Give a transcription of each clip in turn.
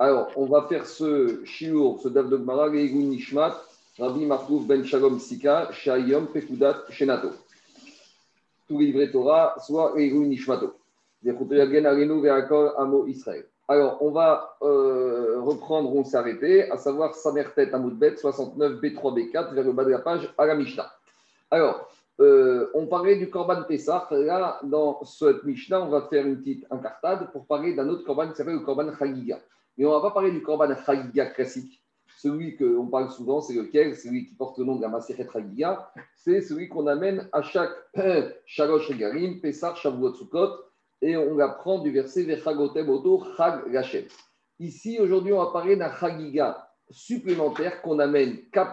Alors, on va faire ce shiur, ce Dav Dogmara, Nishmat, Rabbi Markouf Ben Shalom Sika, Shayom Pekudat Shenato. Tous les livrets Torah, soit Leigun Nishmato. Alors, on va euh, reprendre, on s'est arrêté, à savoir Samertet Amoudbet 69 B3 B4 vers le bas de la page à la Mishnah. Alors, euh, on parlait du Korban Pessah. Là, dans cette Mishnah, on va faire une petite incartade pour parler d'un autre Korban qui s'appelle le Korban Chagiga. Mais on ne va pas parler du Korban Chagiga classique. Celui qu'on parle souvent, c'est lequel? Celui qui porte le nom de la Maseret Chagiga. C'est celui qu'on amène à chaque Shalosh Regalim, Pessah, Shavuot Sukkot. Et on l'apprend du verset Vechagotem Oto Chag Gachem. Ici, aujourd'hui, on va parler d'un Chagiga supplémentaire qu'on amène qu'à.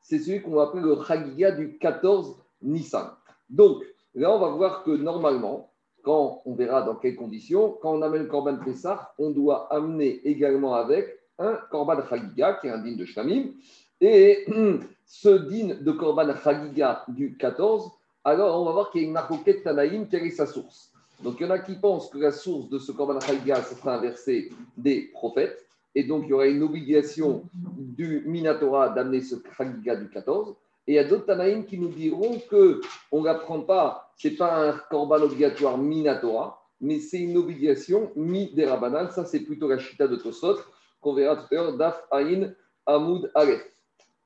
C'est celui qu'on va appeler le Chagiga du 14 Nissan. Donc, là, on va voir que normalement, quand on verra dans quelles conditions, quand on amène le Korban Pessah, on doit amener également avec un Korban Chagiga, qui est un din de Shlamim. Et ce din de Korban Chagiga du 14, alors on va voir qu'il y a une marcoquette Tanaïm, quelle est sa source. Donc il y en a qui pensent que la source de ce Korban Chagiga, ce sera un verset des prophètes. Et donc il y aura une obligation du Minatora d'amener ce Chagiga du 14. Et il y a d'autres Tanaïm qui nous diront qu'on ne l'apprend pas, ce n'est pas un korban obligatoire minatora, mais c'est une obligation mi derabanan. Ça, c'est plutôt la chita de Tosot, qu'on verra tout à l'heure, Daf Aïn Amoud Aleph.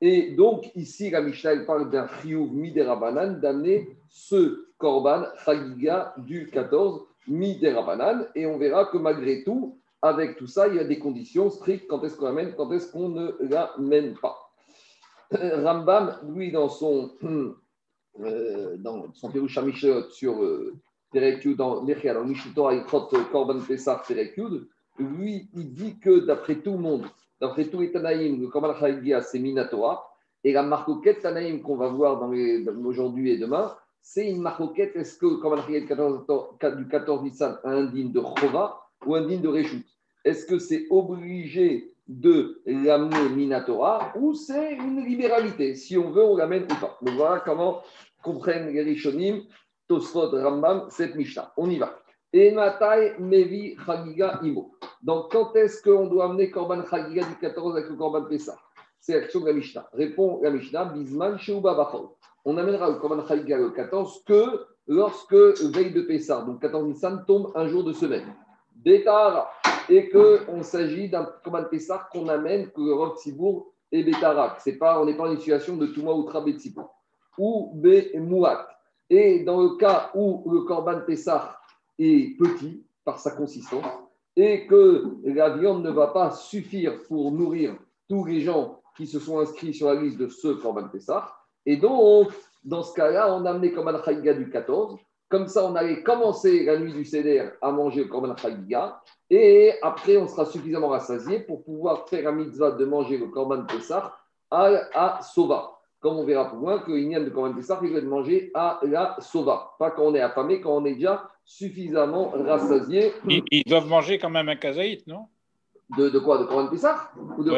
Et donc, ici, la Mishnah parle d'un chiyuv mi derabanan, d'amener ce korban chagiga du 14 mi derabanan. Et on verra que malgré tout, avec tout ça, il y a des conditions strictes quand est-ce qu'on amène, quand est-ce qu'on ne l'amène pas? Rambam, lui, dans son, euh, dans son sur euh, dans l'Echia, dans Mishito Aikrot Korban Pesach Terekyud, lui, il dit que d'après tout le monde, d'après tous les Tanaïm, le Korban Chagiga, c'est Minatora, et la marcoquette Tanaïm qu'on va voir dans aujourd'hui et demain, c'est une marcoquette, est-ce que le Korban du 14 Nissan a un digne de Chova ou un digne de Réchout Est-ce que c'est obligé de l'amener Minatora ou c'est une libéralité. Si on veut, on l'amène ou pas. Donc voilà comment comprennent les Rishonim, Rambam, cette Mishnah. On y va. Et Mevi Chagiga Imo. Donc quand est-ce qu'on doit amener Korban Chagiga du 14 avec le Korban Pessah? C'est l'action de la Mishnah. Répond la Mishnah, Bisman Sheuba. On amènera le Korban Chagiga le 14 que lorsque veille de Pessah, donc 14 Nissan, tombe un jour de semaine. Bétara et qu'on s'agit d'un Korban Pessah qu'on amène que Tzibour et Bétarak. C'est pas, on n'est pas en une situation de Touma ou Tzibour. Ou Mouat. Et dans le cas où le Korban Pessah est petit par sa consistance et que la viande ne va pas suffire pour nourrir tous les gens qui se sont inscrits sur la liste de ce Korban Pessah. Et donc, dans ce cas-là, on a amené Korban Chagiga du 14 comme ça, on allait commencer la nuit du Seder à manger le Korban Chagiga. Et après, on sera suffisamment rassasié pour pouvoir faire la mitzvah de manger le Korban Pessah à, à Sova. Comme on verra plus loin, que l'Ignan de Korban Pessah, il va de manger à la Sova. Pas quand on est affamé, quand on est déjà suffisamment rassasié. Ils, doivent manger quand même un kazaït, non? De, de, quoi? De Korban Pessah Ou de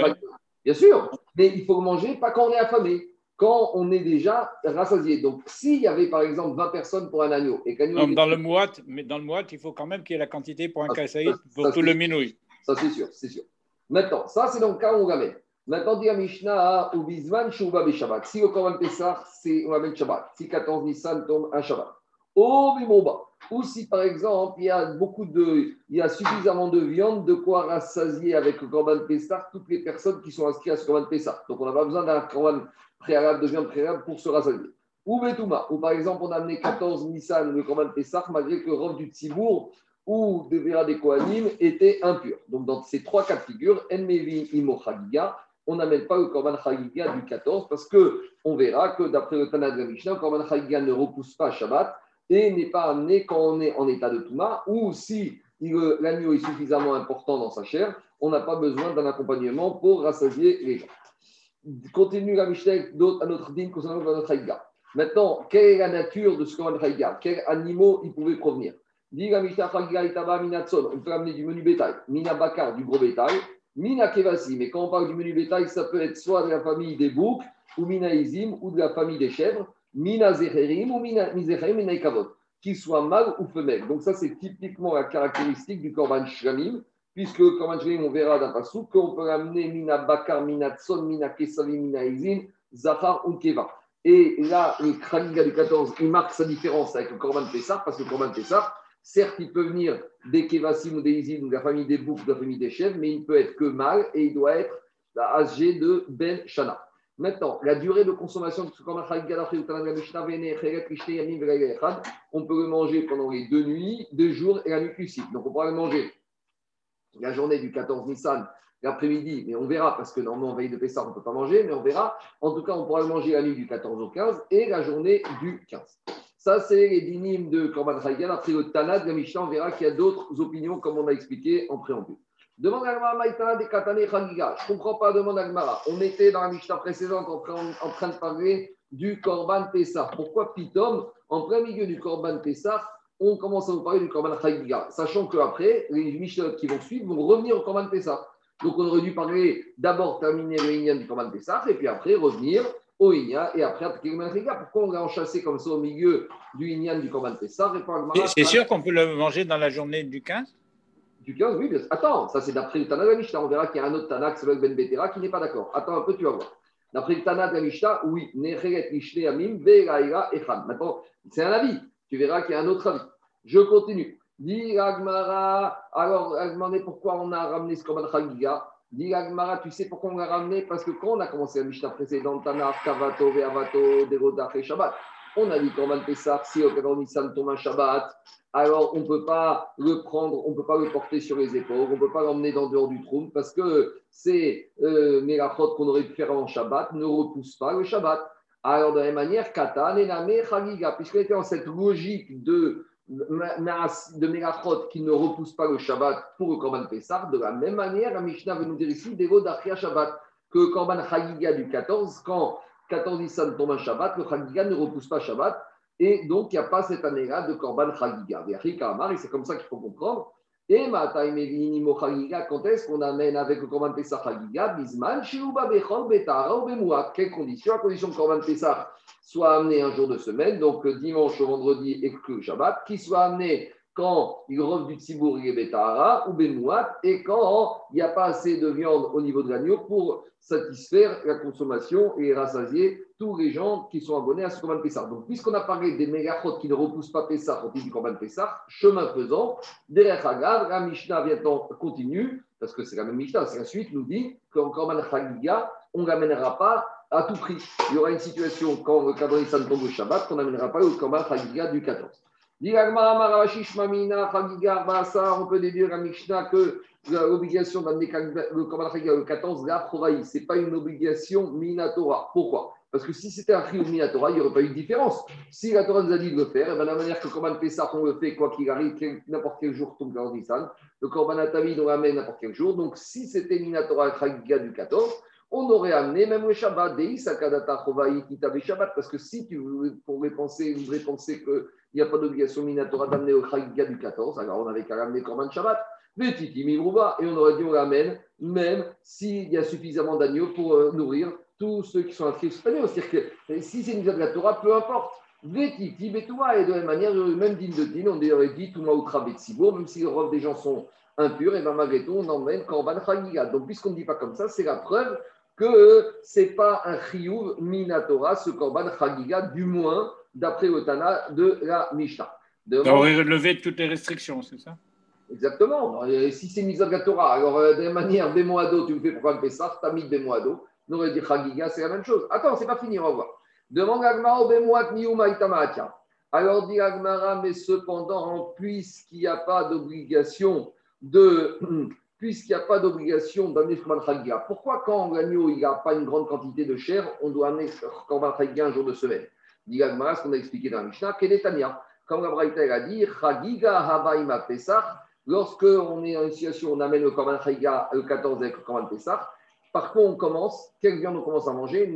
Bien sûr, mais il faut manger pas quand on est affamé quand on est déjà rassasié. Donc, s'il y avait par exemple 20 personnes pour un agneau et qu'agneau. Dans, le mouat, mais dans le mouat, il faut quand même qu'il y ait la quantité pour un kasaïd pour tout le minouille. Ça, c'est sûr, c'est sûr. Maintenant, ça, c'est dans le cas où on l'amène. Maintenant, dit à Mishnah, ou Bisman, Shuba Shabbat. Si le Korban Pessah, c'est on l'amène Shabbat. Si 14 Nissan tombe un Shabbat. Oh, Bimomba. Ou si par exemple, il y a beaucoup de, il y a suffisamment de viande, de quoi rassasier avec le Korban Pessah toutes les personnes qui sont inscrites à ce Korban Pessah. Donc, on n'a pas besoin d'un Korban préalable, de viande préalable pour se rassasier. Ou Betouma, où par exemple on a amené 14 Nissan, le Korban Pessah, malgré que robe du Tzibour ou de Vera des Kohanim était impur. Donc dans ces trois cas de figure, Enmevi Imo on n'amène pas le Korban Chagiga du 14 parce que on verra que d'après le Tanad de Mishnah, le Korban Chagiga ne repousse pas Shabbat et n'est pas amené quand on est en état de Touma ou si l'agneau est suffisamment important dans sa chair, on n'a pas besoin d'un accompagnement pour rassasier les gens continue la Mishnah à notre din concernant notre haïga. Maintenant, quelle est la nature de ce Korban haïga? Quels animaux il pouvait provenir? Dit la Mishnah on peut amener du menu bétail, Mina Bakar, du gros bétail, Mina Kevasi, mais quand on parle du menu bétail, ça peut être soit de la famille des boucs, ou Mina Izim, ou de la famille des chèvres, Mina Zecherim, ou Mina Zecherim, Mina Ikavot, qu'ils soient mâles ou femelles. Donc ça, c'est typiquement la caractéristique du Korban Shramim, puisque, comme on verra d'un passou, qu'on peut amener Mina Bakar, Mina Tson, Mina Kesavi, Mina Izin, Zahar ou Keva. Et là, le Khaliga du 14, il marque sa différence avec le Korban Pessah, parce que le Korban Pessah, certes, il peut venir des Kevasim ou des Izin, ou de la famille des boucs, de la famille des chèvres, mais il ne peut être que mâle et il doit être ASG de Ben Shana. Maintenant, la durée de consommation de ce Khaliga, on peut le manger pendant les deux nuits, deux jours et la nuit plus Donc, on pourra le manger la journée du 14 Nissan, l'après-midi, mais on verra, parce que normalement, veille de Pessah, on ne peut pas manger, mais on verra. En tout cas, on pourra manger la nuit du 14 au 15 et la journée du 15. Ça, c'est les de Korban Chagal. Après le Tana de la Mishnah, on verra qu'il y a d'autres opinions, comme on a expliqué en préambule. Demande à Maïtana des Katane Chagiga. Je ne comprends pas, demande à On était dans la Mishnah précédente en, en train de parler du Korban Pessah. Pourquoi Pitom, en plein milieu du Korban Pessah, on commence à vous parler du Korban Chagiga, sachant qu'après, les Mishnah qui vont suivre vont revenir au Korban Pessah. Donc on aurait dû parler d'abord terminer le Inyan du Korban Pessah et puis après revenir au Inyan et après attaquer le Chagiga. Pourquoi on l'a enchassé comme ça au milieu du Inyan du Korban Pessah C'est sûr qu'on peut le manger dans la journée du 15 du 15, oui, bien sûr. Attends, ça c'est d'après le Tana de la Mishnah. On verra qu'il y a un autre Tana, s'appelle Ben Betera, qui n'est pas d'accord. Attends un peu, tu vas voir. D'après le Tana de la Mishnah, oui, Maintenant, c'est un avis. Tu verras qu'il y a un autre avis. Je continue. Dit Agmara, alors demandé pourquoi on a ramené ce Korban Chagiga. Dit Agmara, tu sais pourquoi on l'a ramené? Parce que quand on a commencé la Mishnah précédente, Tanach, Kavato, Veavato, Derodach et Shabbat, on a dit Korban Pessah, si au Kadon Nissan tombe un Shabbat, alors on ne peut pas le prendre, on ne peut pas le porter sur les épaules, on ne peut pas l'emmener dans dehors du trône parce que ces euh, qu'on aurait pu faire en Shabbat ne repoussent pas le Shabbat. Alors de la même manière, Katan, Ename, Chagiga, puisqu'on était dans cette logique de de Mélachot qui ne repousse pas le Shabbat pour le Korban Pessah, de la même manière, la Mishnah veut nous dire ici, Dego d'Achia Shabbat, que le Korban Chagiga du 14, quand 14 Nissan tombe un Shabbat, le Chagiga ne repousse pas Shabbat, et donc il n'y a pas cette année-là de Korban Chagiga. Et c'est comme ça qu'il faut comprendre. Et quand est-ce qu'on amène avec le Korban Pessah Chagiga Bisman, Shiuba Bechol, Betara ou Bemouat. Quelles conditions? À condition que le Korban Pessah soit amené un jour de semaine, donc dimanche au vendredi et que Shabbat, qui soit amené quand il revient du Tzibour, il Betara ou Bemouat, et quand il n'y a pas assez de viande au niveau de l'agneau pour satisfaire la consommation et rassasier tous les gens qui sont abonnés à ce Korban Pessah. Donc, puisqu'on a parlé des mégachot qui ne repoussent pas Pessah au du Korban Pessah, chemin faisant, derrière Hagav, la Mishnah continue, parce que c'est la même Mishnah, c'est la suite, nous dit qu'en Korban Chagiga, on ne l'amènera pas à tout prix. Il y aura une situation quand le Kadri tombe au Shabbat qu'on n'amènera pas au Korban Chagiga du 14. On peut déduire à Mishnah que l'obligation d'amener le Chagiga le 14, ce n'est pas une obligation Minatora. Pourquoi? Parce que si c'était un Chiyuv Minatora, il n'y aurait pas eu de différence. Si la Torah nous a dit de le faire, et bien, la manière que Korban Pessah, on le fait quoi qu'il arrive, n'importe quel jour tombe dans Nissan, le Korban Atavid, on l'amène n'importe quel jour. Donc, si c'était Minatora Chagiga du 14, on aurait amené même le Shabbat, Dei Sakadata Chovaï Kitabe Shabbat, parce que si tu pourrais penser, voudrais penser qu'il n'y a pas d'obligation Minatora d'amener au Chagiga du 14, alors on avait qu'à l'amener Korban Shabbat. Mais Titi et on aurait dit on l'amène, même s'il y a suffisamment d'agneaux pour euh, nourrir tous ceux qui sont inscrits. C'est-à-dire que si c'est une de la Torah, peu importe. Vétiti, Betoua, et de la même manière, même digne de din, on aurait dit Touma Outra Betsibour, même si le robe des gens sont impurs, et bien malgré tout, on emmène Korban Chagiga. Donc, puisqu'on ne dit pas comme ça, c'est la preuve que ce n'est pas un Chiyuv Minatora, ce Korban Chagiga, du moins d'après le Tana de la Mishnah. On aurait relevé toutes les restrictions, c'est ça? Exactement. si c'est mis à la Torah, alors euh, de la même manière, Bemoado, tu me fais pour le ça, tu as mis Bemoado. On aurait dit Chagiga, c'est la même chose. Attends, c'est pas fini, on va voir. Demande Agmara Niuma Itamatia. Alors dit Agmara, mais cependant, puisqu'il n'y a pas d'obligation de. Puisqu'il n'y a pas d'obligation d'amener Korban Chagiga, pourquoi quand l'agneau n'a pas une grande quantité de chair, on doit amener Korban Chagiga un jour de semaine? Dit ce qu'on a expliqué dans la Mishnah, quel est Tania. Comme la Braïta a dit, Chagiga Habaïma Pesach, lorsque on est en situation, on amène le Korban Chagiga le 14 avec le Korban Pesach, par contre, on commence, quelle viande on commence à manger?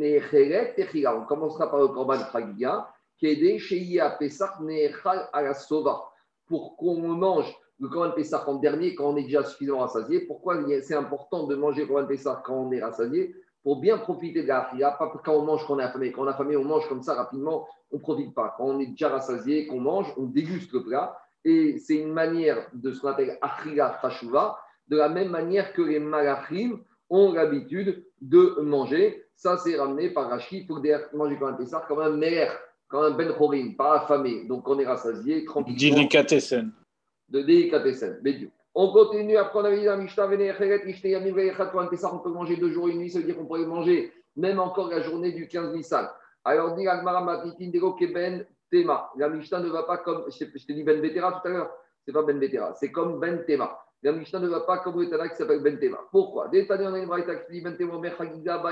On commencera par le Korban Chagiga, des Sheia Pesach Nechal Alasova, pour qu'on mange le Korban Pesach en dernier quand on est déjà suffisamment rassasié. Pourquoi c'est important de manger le Korban Pesach quand on est rassasié? Pour bien profiter de la pas quand on mange quand on est affamé. Quand on est affamé, on mange comme ça rapidement, on ne profite pas. Quand on est déjà rassasié, qu'on mange, on déguste le plat. Et c'est une manière de ce qu'on appelle Achila Tashuva, de la même manière que les malachim ont l'habitude de manger. Ça, c'est ramené par Rachid. Il faut manger comme un Pessah, comme un mère, comme un Ben Chorim, pas affamé. Donc, on est rassasié, tranquille. Délicatessen. De délicatessen, On continue, après on avait dit Mishnah, un Pessah, on peut manger deux jours et une nuit, ça veut dire qu'on pourrait manger même encore la journée du 15 Nissan. Alors, dit Ben Tema. La Mishnah ne va pas comme, je t'ai dit Ben Betera tout à l'heure, c'est pas Ben Betera, c'est comme Ben Tema. La Mishnah ne va pas comme le Tana qui s'appelle Ben Tema. Pourquoi? Dès on a qui dit Ben Tema, Mer Chagiga.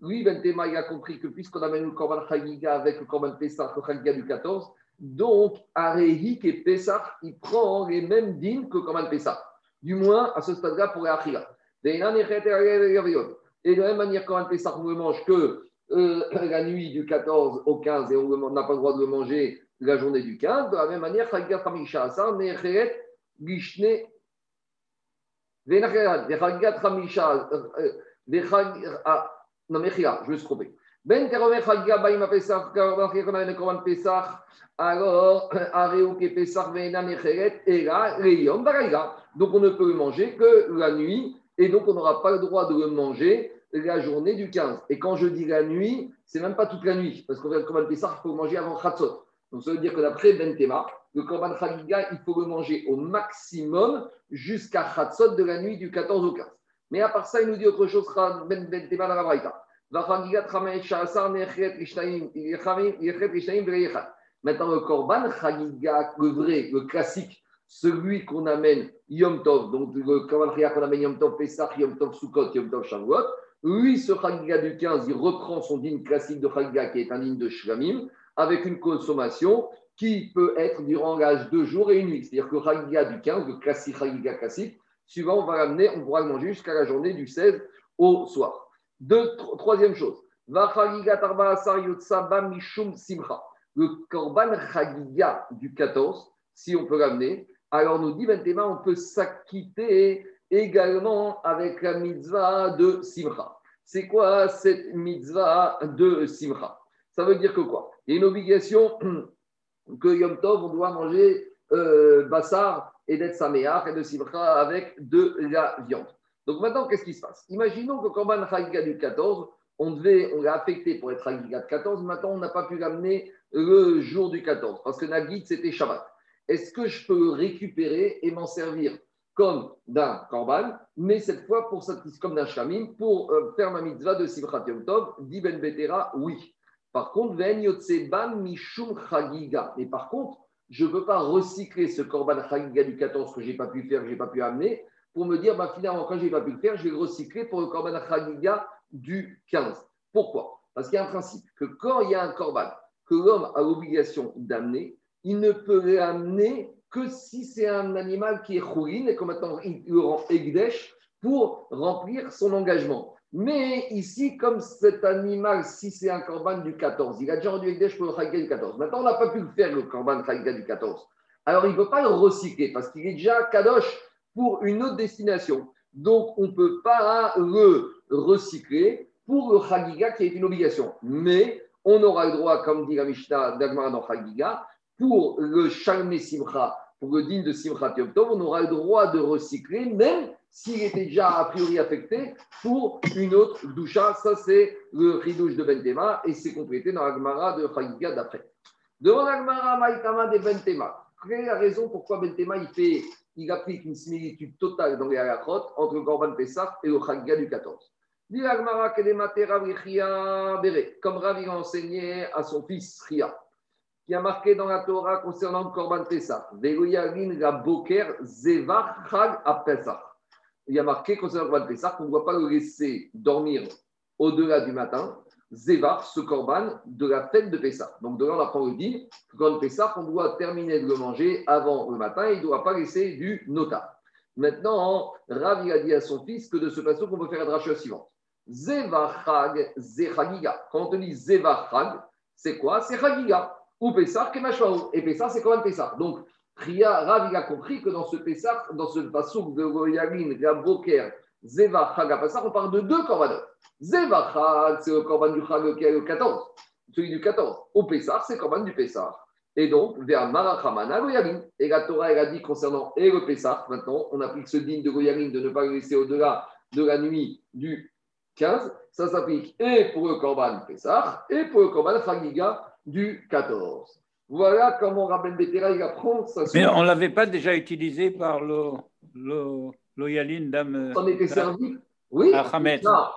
Lui, Ben Tema, il a compris que puisqu'on amène le Korban Chagiga avec le Korban Pessah, le Chagiga du 14, donc Arehik et Pessah, il prend les mêmes dîmes que Korban Pessah. Du moins, à ce stade-là, pour Achila. Et de la même manière, Korban Pessah, on ne mange que euh, la nuit du 14 au 15 et on n'a pas le droit de le manger la journée du 15. De la même manière, Chagiga Chamisha, ça, Necheret, Gishne, non, mais je me suis trompé. Ben Pesach. Donc, on ne peut le manger que la nuit, et donc on n'aura pas le droit de le manger la journée du 15. Et quand je dis la nuit, c'est même pas toute la nuit, parce qu'on le Korban Pesach, il faut manger avant Khatzot. Donc, ça veut dire que d'après Ben Tema, le Korban Chagiga, il faut le manger au maximum jusqu'à Chatzot de la nuit du 14 au 15. Mais à part ça, il nous dit autre chose, Ben, ben Tema dans la. Maintenant, le Korban Chagiga, le vrai, le classique, celui qu'on amène Yom Tov, donc le Korban qu'on amène Yom Tov Pesach, Yom Tov Sukkot, Yom Tov Shavuot, lui, ce Chagiga du 15, il reprend son digne classique de Chagiga qui est un digne de Shlamim, avec une consommation qui peut être durant l'âge deux jours et une nuit. C'est-à-dire que Chagiga du 15, le classique Chagiga classique, suivant, on va l'amener, on pourra le manger jusqu'à la journée du 16 au soir. Deux, troisième chose, le korban Chagiga du 14, si on peut l'amener, alors nous dit Bentema, on peut s'acquitter également avec la mitzvah de Simcha. C'est quoi cette mitzvah de Simcha? Ça veut dire que quoi? Il y a une obligation que Yom Tov, on doit manger euh, bassar et d'être et de simcha avec de la viande. Donc maintenant, qu'est-ce qui se passe? Imaginons que Korban Chagiga du 14, on devait, on l'a affecté pour être Chagiga de 14, maintenant on n'a pas pu l'amener le jour du 14, parce que Nagid c'était Shabbat. Est-ce que je peux récupérer et m'en servir comme d'un Korban, mais cette fois pour comme d'un Shamim, pour euh, faire ma mitzvah de Simchat Yom Tov, dit Ben Betera, oui. Par contre, mishum chagiga. Mais par contre, je ne peux pas recycler ce korban chagiga du 14 que je n'ai pas pu faire, que je n'ai pas pu amener, pour me dire, bah, finalement, quand je n'ai pas pu le faire, je vais le recycler pour le korban chagiga du 15. Pourquoi? Parce qu'il y a un principe, que quand il y a un korban que l'homme a l'obligation d'amener, il ne peut l'amener que si c'est un animal qui est chourine et que maintenant il le rend egdesh pour remplir son engagement. Mais ici, comme cet animal, si c'est un corban du 14, il a déjà rendu Ekdesh pour le du 14. Maintenant, on n'a pas pu le faire, le corban Chagiga du 14. Alors, il ne peut pas le recycler parce qu'il est déjà Kadosh pour une autre destination. Donc, on ne peut pas le recycler pour le Chagiga qui est une obligation. Mais on aura le droit, comme dit la Mishnah d'Agmara dans Chagiga, pour le Shalme Simcha, pour le digne de Simcha Tov, on aura le droit de recycler, même s'il était déjà a priori affecté pour une autre doucha. Ça, c'est le ridouche de Bentema et c'est complété dans l'Agmara de Chagiga d'après. Devant l'Agmara Maïtama de Bentema, quelle est la raison pourquoi Bentema il, fait, il applique une similitude totale dans les halachot entre le Korban Pessah et le Chagiga du 14 comme Rav a enseigné à son fils Ria, qui a marqué dans la Torah concernant le Korban Pessah, il y a marqué concernant le Korban Pessah qu'on ne doit pas le laisser dormir au-delà du matin, Zévar, ce Korban de la fête de Pessah. Donc de là, on apprend le le Korban Pessah, on doit terminer de le manger avant le matin, il ne doit pas laisser du nota. Maintenant, Rav a dit à son fils que de ce façon qu'on peut faire la dracha suivante. Zevachag, Zechagiga. Quand on te dit Zevachag, c'est quoi? C'est Chagiga. Ou Pessah, Kemashvaou. Et Pessah, c'est Korban Pessah. Donc, Rav, il a compris que dans ce Pessah, dans ce Passouk de Yamin, Gaboker, Zeva, Chag, on parle de deux korbanot. Zeva, Chag, c'est le korban du Chag qui est le 14, celui du 14. Au Pessah, c'est le korban du Pessah. Et donc, vers Marachamana, Goyarim. Et la Torah, elle a dit concernant et le Pessah, maintenant, on applique ce digne de Goyarim de ne pas le laisser au-delà de la nuit du 15. Ça s'applique et pour le Korban Pessah et pour le Korban Chagiga du 14. Voilà comment Rabben Betera il apprend ça. Mais on ne l'avait pas déjà utilisé par le, le. On s'en était servi Oui,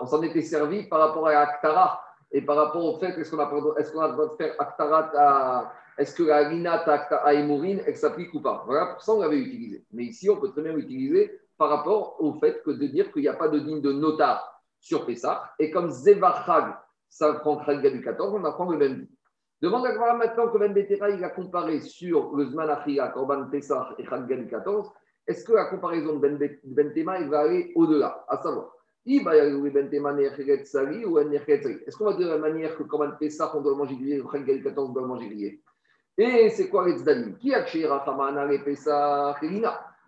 on s'en était servi par rapport à Aktara et par rapport au fait est-ce qu'on a, est qu'on a le droit de faire Aktarat à. Est-ce que la Lina à Emourine, elle s'applique ou pas? Voilà, pour ça on l'avait utilisé. Mais ici, on peut très bien l'utiliser par rapport au fait que de dire qu'il n'y a pas de digne de notar sur Pessah. Et comme Zevachag, ça prend Khagga du 14, on apprend le même Demande à maintenant que Ben Betera, il a comparé sur le Zman Korban Pesach et Chaggal 14. Est-ce que la comparaison de Ben, ben Tema, il va aller au-delà À savoir, est-ce qu'on va dire de la manière que Korban Pesach, on doit manger grillé, Chaggal 14, on doit manger grillé? Et c'est quoi les Zdanim Qui a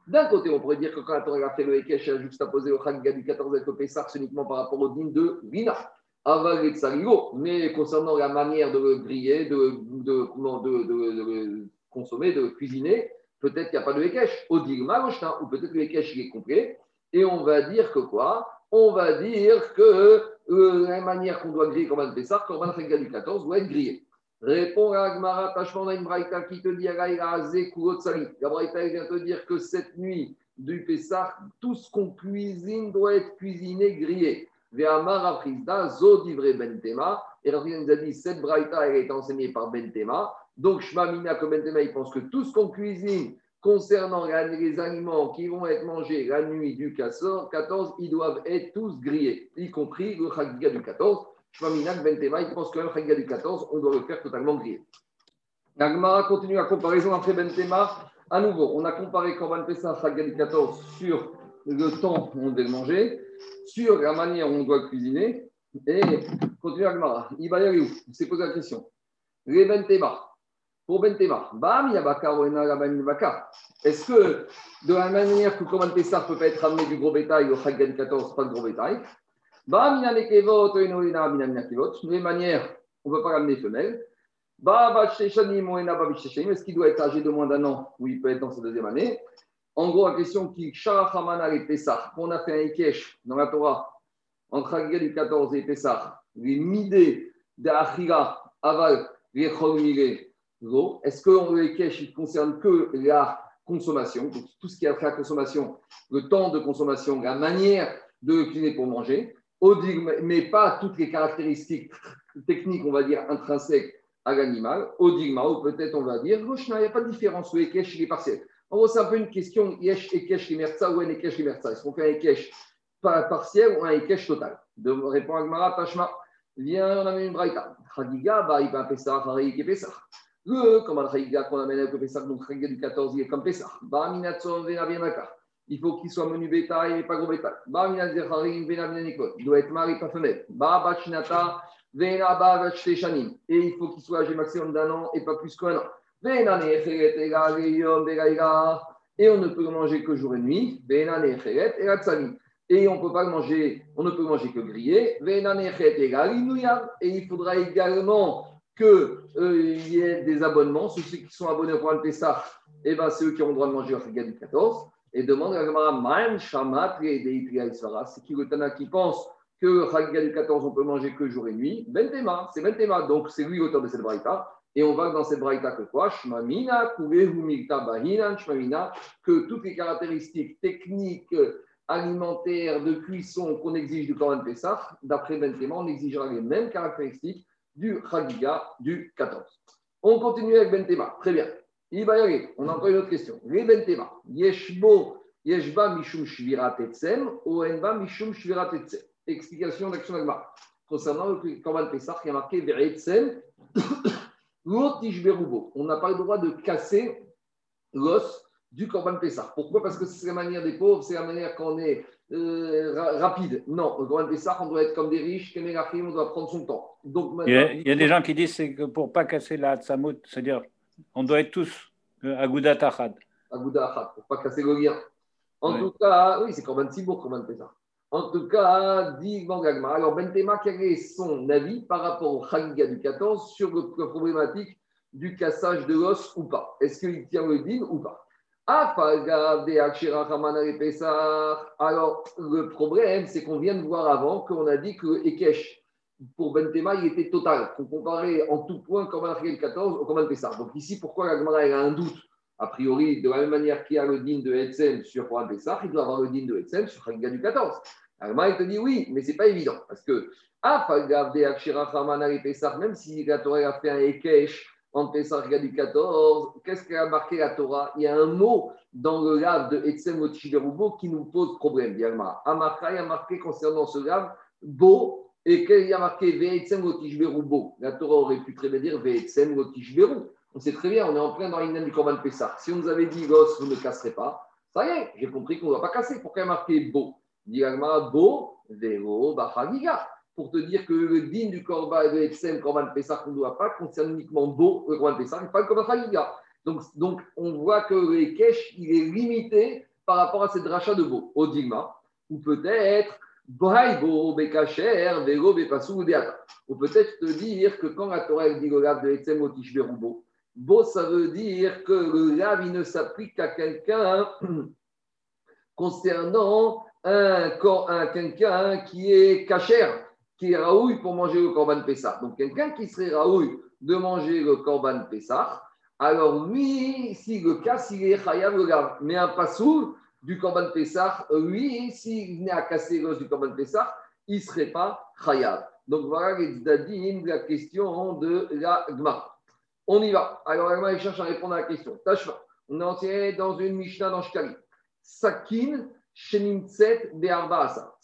d'un côté, on pourrait dire que quand Torah a fait le elle a juxtaposé le Chaggal 14 avec le c'est uniquement par rapport au din de de saligo, mais concernant la manière de le griller, de, de, de, consommer, de cuisiner, peut-être qu'il n'y a pas de Ekech, au Digma, ou peut-être que le Ekech est complet, et on va dire que quoi? On va dire que euh, la manière qu'on doit griller Korban Pessah, Korban Regal du 14 doit être grillé. Répond à Agmara, tachement une braïta qui te dit La braïta vient te dire que cette nuit du Pessah, tout ce qu'on cuisine doit être cuisiné, grillé. Bentema. Et Rafrizda nous a dit cette braïta, a été enseignée par Bentema. Donc, Shmamina, comme Bentema, il pense que tout ce qu'on cuisine concernant les aliments qui vont être mangés la nuit du 14, ils doivent être tous grillés, y compris le Chagiga du 14. Shmamina, Bentema, il pense que le Chagiga du 14, on doit le faire totalement grillé. Nagmara continue la comparaison après Bentema. À nouveau, on a comparé Korban Pessah Chagiga du 14 sur le temps où on devait le manger sur la manière où on doit cuisiner. Et continue Agmara. où il s'est posé la question. Les Bentema. Pour Bentema, est-ce que de la manière que Command Pessar peut pas être ramené du gros bétail au Chaggan 14, pas de gros bétail. Les manières, on ne peut pas ramener femelle. Est-ce qu'il doit être âgé de moins d'un an? Oui, il peut être dans sa deuxième année. En gros, la question qui Sharachamana et Pessah, qu'on a fait un Ikesh dans la Torah, entre du 14 et Pessah, les midés d'Achira, Aval, les est-ce que le Ikesh ne concerne que la consommation, donc tout ce qui a fait la consommation, le temps de consommation, la manière de cuisiner pour manger, mais pas toutes les caractéristiques techniques, on va dire, intrinsèques à l'animal, au digma, ou peut-être on va dire, il n'y a pas de différence, le Ikesh, il est partiel. En gros, c'est un peu une question Yesh Ekesh ou un Ekesh Limerza. Est-ce qu'on fait un Ekesh partiel ou un Ekesh total? De répondre à Gmara, Tashma, viens, on amène une braïta. Chagiga, bah, il va un Pessah, Harik et Pessah. Le, un Chagiga qu'on amène avec le Pessah, donc Chagiga du 14, il est comme Pessah. Il faut qu'il soit menu bétail et pas gros bétail. Il doit être mari, pas femelle. Et il faut qu'il soit âgé maximum d'un an et pas plus qu'un an. Et on ne peut manger que jour et nuit. Et on peut pas manger, on ne peut manger que grillé. Et il faudra également qu'il euh, y ait des abonnements. Ceux qui sont abonnés au programme Pessah, eh ben, c'est eux qui ont le droit de manger au Friga du 14. Et demande à Man Shamat C'est qui le Tana qui pense que Chagiga du 14, on peut manger que jour et nuit? Bentema, c'est Bentema. Donc c'est lui l'auteur de cette braïta. Et on va dans cette braïta que quoi? Shmamina, Shmamina, que toutes les caractéristiques techniques, alimentaires, de cuisson qu'on exige du Corban Pessah, d'après Bentema, on exigera les mêmes caractéristiques du Chagiga du 14. On continue avec Bentema. Très bien. Il va y aller. On a encore une autre question. Les Bentema. Yeshbo, Yeshba Mishum Shvirat Etsem, Oenba Mishum Shvirat Etsem. Explication d'action d'Agma. Concernant le Corban Pessah, y a marqué Etsem. On n'a pas le droit de casser l'os du Corban Pessah. Pourquoi? Parce que c'est la manière des pauvres, c'est la manière qu'on est euh, rapide. Non, le Corban Pessah, on doit être comme des riches, on doit prendre son temps. Donc, il, y a, des gens qui disent que pour ne pas casser la Hatsamut, c'est-à-dire on doit être tous euh, Agouda Tachad. Agouda Tachad, pour ne pas casser le lien. En tout cas, oui, c'est Corban Tibour, Corban Pessah. En tout cas, dit Gagma. Alors, Bentema, quel est son avis par rapport au Chagiga du 14 sur la problématique du cassage de l'os ou pas? Est-ce qu'il tient le din ou pas? Alors, le problème, c'est qu'on vient de voir avant qu'on a dit que Ekech, pour Bentema, il était total. On comparait en tout point Korban le 14 au Korban Pessah. Donc ici, pourquoi la Gemara a un doute? A priori, de la même manière qu'il y a le din de Etzem sur Korban Pessah, il doit avoir le din de Etzem sur Chagiga du 14. La Gemara, te dit oui, mais ce n'est pas évident. Parce que, même si la Torah a fait un Ekech, en Pessah du 14, qu'est-ce qu'a marqué la Torah? Il y a un mot dans le lave de Etzem Otishigerubo qui nous pose problème. Yalma. A marqué concernant ce lave beau et qu'il y a marqué Ve'etzem Otishigerubo. La Torah aurait pu très bien dire Ve'etzem Otishigeru. On sait très bien, on est en plein dans l'inan du Corban Pessah. Si on nous avait dit l'os, vous ne casserez pas, ça y est, j'ai compris qu'on ne va pas casser. Pourquoi il y a marqué beau Yalma, beau, Vero, Bachagiga pour te dire que le din du Korban de Etsem, Korban Pessah, qu'on ne doit pas, concerne uniquement Beau, le Korban Pessah, et pas le Korban Chagiga. Donc, donc, on voit que le Kesh, il est limité par rapport à cette rachat de Beau, au Digma, ou peut-être Bepassou, Deata. Ou peut-être te dire que quand la Torah dit le lave de Etsem, Otish, Beau, Beau, ça veut dire que le lave, il ne s'applique qu'à quelqu'un concernant un, un quelqu'un qui est cachère qui est raouille pour manger le Corban Pessah. Donc, quelqu'un qui serait raouille de manger le Corban Pessah, alors lui, si le cas, s'il est Chayav le garde. Mais un passoul du Corban Pessah, lui, s'il venait à casser l'os du Corban Pessah, il ne serait pas Chayav. Donc, voilà les la question de la Gma. On y va. Alors, la il cherche à répondre à la question. Tachma. On est dans une Mishnah dans Shkari. Sakin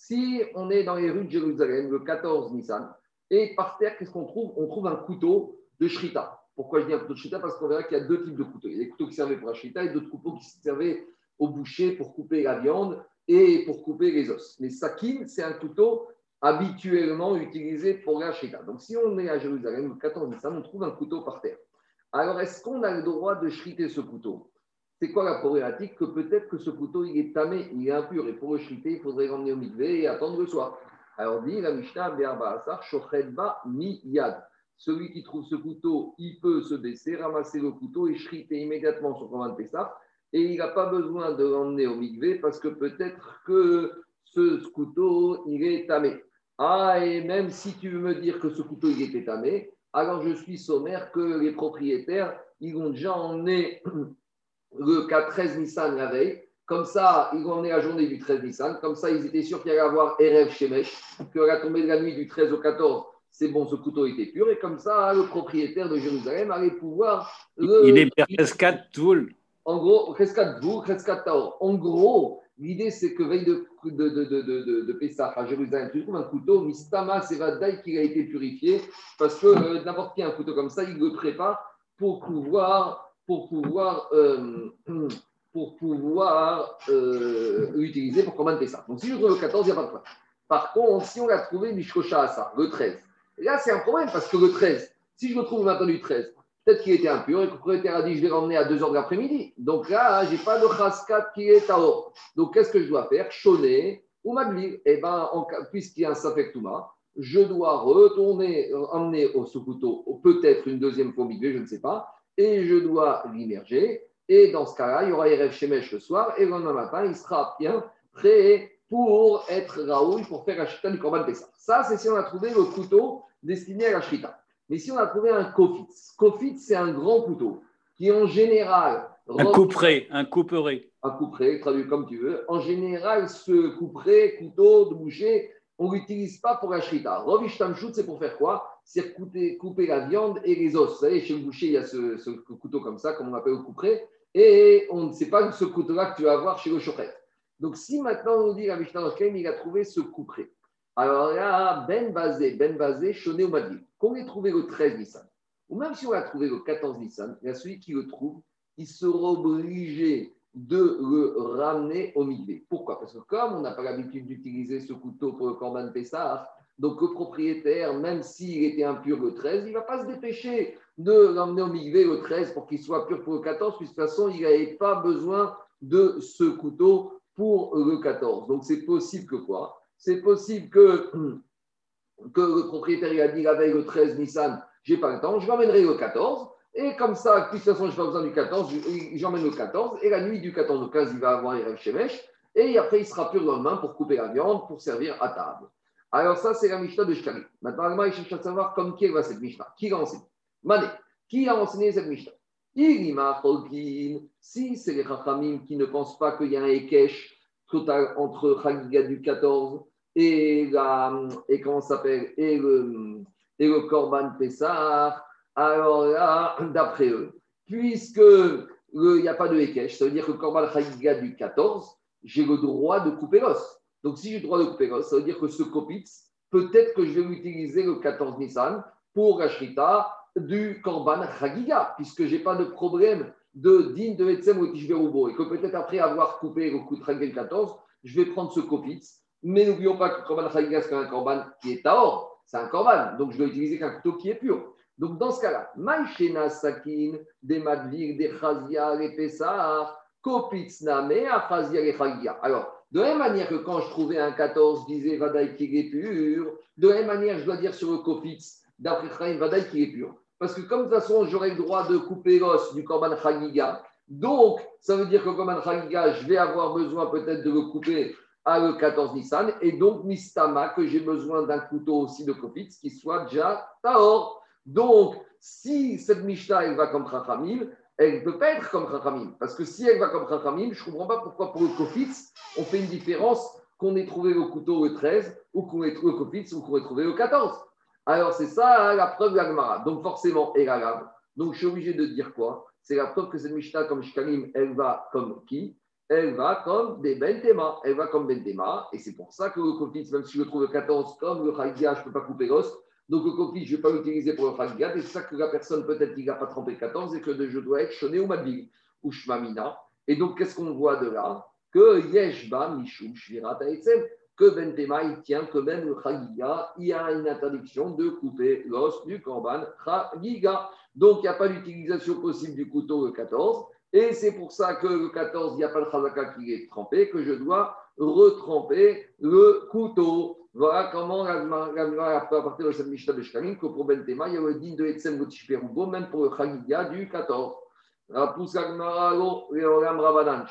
si on est dans les rues de Jérusalem, le 14 Nissan, et par terre, qu'est-ce qu'on trouve? On trouve un couteau de shrita. Pourquoi je dis un couteau de shrita? Parce qu'on verra qu'il y a deux types de couteaux. Il y a des couteaux qui servaient pour la shrita et d'autres couteaux qui servaient au boucher pour couper la viande et pour couper les os. Mais sakin, c'est un couteau habituellement utilisé pour la shrita. Donc si on est à Jérusalem, le 14 Nissan, on trouve un couteau par terre. Alors est-ce qu'on a le droit de shriter ce couteau? C'est quoi la problématique Que peut-être que ce couteau, il est tamé, il est impur, et pour le shriter, il faudrait l'emmener au mikvé et attendre le soir. Alors dit la Mishnah, mi yad. Celui qui trouve ce couteau, il peut se baisser, ramasser le couteau et shriter immédiatement son commande Pessah. Et il n'a pas besoin de l'emmener au mikvé parce que peut-être que ce couteau, il est tamé. Ah, et même si tu veux me dire que ce couteau, il était tamé, alors je suis sommaire que les propriétaires, ils vont déjà emmener le 13 Nissan la veille. Comme ça, ils vont emmener la journée du 13 Nissan. Comme ça, ils étaient sûrs qu'il y allait avoir Erev Shemesh, que la tombée de la nuit du 13 au 14, c'est bon, ce couteau était pur. Et comme ça, le propriétaire de Jérusalem allait pouvoir. Il est Rescat Toul. En gros, Rescat Toul, Rescat Taor. En gros, l'idée, c'est que veille de, de, de, de, de Pessah à Jérusalem, tu trouves un couteau, Mistama Sevadaï, qui a été purifié, parce que euh, n'importe qui a un couteau comme ça, il le prépare pour pouvoir pour pouvoir, euh, pour pouvoir euh, pour commander ça. Donc si je trouve le 14, il n'y a pas de problème. Par contre, si on l'a trouvé Mishkosha ça, le 13, là c'est un problème parce que le 13, si je le trouve maintenant du 13, peut-être qu'il était impur et que le propriétaire a dit je vais l'emmener à 2h de l'après-midi. Donc là, je n'ai pas de chaskat qui est à haut. Donc qu'est-ce que je dois faire? Choner ou maglir Eh bien, puisqu'il y a un safek je dois retourner, emmener au ce couteau, peut-être une deuxième fois je ne sais pas, et je dois l'immerger. Et dans ce cas-là, il y aura Erev Shemesh le soir, et le lendemain matin, il sera bien prêt pour être Raoul, pour faire la Shrita du Korban Pessah. Ça, c'est si on a trouvé le couteau destiné à la Shrita. Mais si on a trouvé un Kofitz, Kofitz, c'est un grand couteau qui, en général. Un couperet, un couperet. Un couperet, traduit comme tu veux. En général, ce couperet, couteau de boucher, on ne l'utilise pas pour la shrita. Rovish c'est pour faire quoi? C'est couper, couper, la viande et les os. Vous savez, chez le boucher, il y a ce, couteau comme ça, comme on appelle le couperet. Et on ne sait pas ce couteau-là que tu vas avoir chez le chochet. Donc, si maintenant on dit la Mishnah il a trouvé ce couperet. Alors là, Ben Bazé, Ben Bazé, Choné ou Madil, qu'on ait trouvé le 13 Nissan, ou même si on l'a trouvé le 14 Nissan, il y a celui qui le trouve, il sera obligé de le ramener au mikvé. Pourquoi? Parce que comme on n'a pas l'habitude d'utiliser ce couteau pour le Corban Pessah, donc le propriétaire, même s'il était impur le 13, il ne va pas se dépêcher de l'emmener au mikvé le 13 pour qu'il soit pur pour le 14, puisque de toute façon, il n'avait pas besoin de ce couteau pour le 14. Donc c'est possible que quoi? C'est possible que, le propriétaire il a dit la veille le 13 Nissan, j'ai pas le temps, je l'emmènerai le 14, Et comme ça, de toute façon, je n'ai pas besoin du 14, j'emmène le 14. Et la nuit du 14 au 15, il va avoir les Shemesh. Et après, il sera plus le lendemain pour couper la viande, pour servir à table. Alors, ça, c'est la Mishnah de Shkari. Maintenant, il cherche à savoir comme qui va cette Mishnah. Qui l'a enseigné Mané. Qui a enseigné cette Mishnah? Si c'est les Chachamim qui ne pensent pas qu'il y a un Ekech total entre Chagiga du 14 et, la, et comment s'appelle? Et le, et le Korban Pessah, alors là, d'après eux, puisque il n'y a pas de Ekech, ça veut dire que le Korban Chagiga du 14, j'ai le droit de couper l'os. Donc si j'ai droit de couper ça veut dire que ce Kopitz, peut-être que je vais l'utiliser le 14 Nissan pour la Shrita du Korban Chagiga, puisque je n'ai pas de problème de din de Etzem ou Tishberubo, et que peut-être après avoir coupé le coup de Chagel 14, je vais prendre ce Kopitz. Mais n'oublions pas que le Korban Chagiga, c'est un Korban qui est Taor, c'est un Korban, donc je dois utiliser qu'un couteau qui est pur. Donc dans ce cas-là, Maïchena Sakin, des Madvir, des Chazia, des Pessah, Kopitz Name, Chazia, et Chagiga. Alors, de la même manière que quand je trouvais un 14, je disais Vadaï est pur, de la même manière, je dois dire sur le Kopitz, d'après Chaim Vadaï est pur. Parce que comme de toute façon, j'aurai le droit de couper l'os du Korban Chagiga. Donc, ça veut dire que Korban Chagiga, je vais avoir besoin peut-être de le couper à le 14 Nissan. Et donc, Mistama, que j'ai besoin d'un couteau aussi de Kopitz qui soit déjà Taor. Donc, si cette Mishnah, elle va comme Chachamim, elle ne peut pas être comme Chachamim. Parce que si elle va comme Chachamim, je ne comprends pas pourquoi pour le Kopitz, on fait une différence qu'on ait trouvé le couteau le 13 ou qu'on ait trouvé le Kopitz ou qu'on ait trouvé le 14. Alors, c'est ça hein, la preuve de la Donc, forcément, Eragav. Donc, je suis obligé de dire quoi? C'est la preuve que cette Mishnah, comme Shkalim, elle va comme qui? Elle va comme des Bentema. Elle va comme Bentema. Et c'est pour ça que le Kofit, même si je trouve le 14, comme le Chagia, je ne peux pas couper l'os. Donc, le Kofit, je ne vais pas l'utiliser pour le Chagia. Et c'est ça que la personne, peut-être qu'il n'a pas trempé 14 et que je dois être choné ou Madvig ou Shmamina. Et donc, qu'est-ce qu'on voit de là? Que Yeshba, Mishum, Shvirata, etc que Bentema, il tient que même le Chagiga, il y a une interdiction de couper l'os du Korban Chagiga. Donc, il n'y a pas d'utilisation possible du couteau le 14. Et c'est pour ça que le 14, il n'y a pas le Chazaka qui est trempé, que je dois retremper le couteau. Voilà comment la partir de cette Mishnah de Shkalim, que pour Bentema, il y a le din de Etzem Gotichperugo, même pour le Chagiga du 14. Je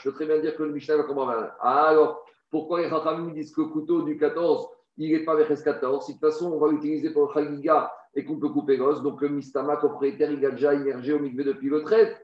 peux très bien dire que le Mishnah va comme Ravanan. Alors, pourquoi les Chachamim disent que le couteau du 14, il n'est pas vers 14 Si de toute façon, on va l'utiliser pour le Chagiga et qu'on peut couper l'os, donc le Mistama, propriétaire, il a déjà immergé au milieu depuis le trait.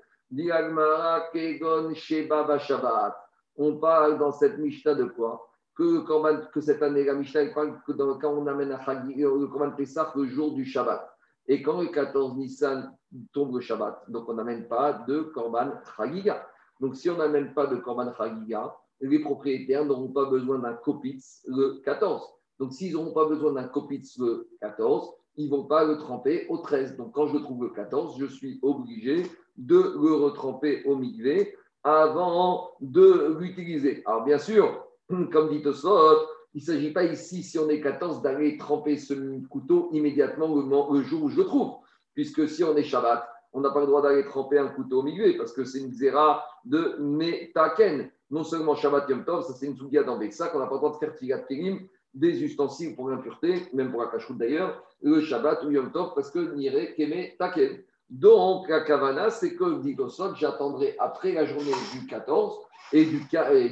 On parle dans cette Mishnah de quoi? Que, que cette année, la Mishnah parle que quand on amène à le Korban Pessah le jour du Shabbat. Et quand le 14 Nissan tombe le Shabbat, donc on n'amène pas de Korban Chagiga. Donc si on n'amène pas de Korban Chagiga, les propriétaires n'auront pas besoin d'un copitz le 14. Donc, s'ils n'auront pas besoin d'un copitz le 14, ils ne vont pas le tremper au 13. Donc, quand je trouve le 14, je suis obligé de le retremper au migvé avant de l'utiliser. Alors, bien sûr, comme dit Tosot, il ne s'agit pas ici, si on est 14, d'aller tremper ce couteau immédiatement le, jour où je le trouve. Puisque si on est Shabbat, on n'a pas le droit d'aller tremper un couteau au migvé parce que c'est une zéra de Metaken non seulement Shabbat Yom Tov, ça c'est une sougia dans qu'on n'a pas le droit de faire Tigat Kelim, des ustensiles pour l'impureté, même pour la cacheroute d'ailleurs, le Shabbat ou Yom Tov, parce que Nire Keme Taken. Donc, la Kavana, c'est que, dit j'attendrai après la journée du 14 et du,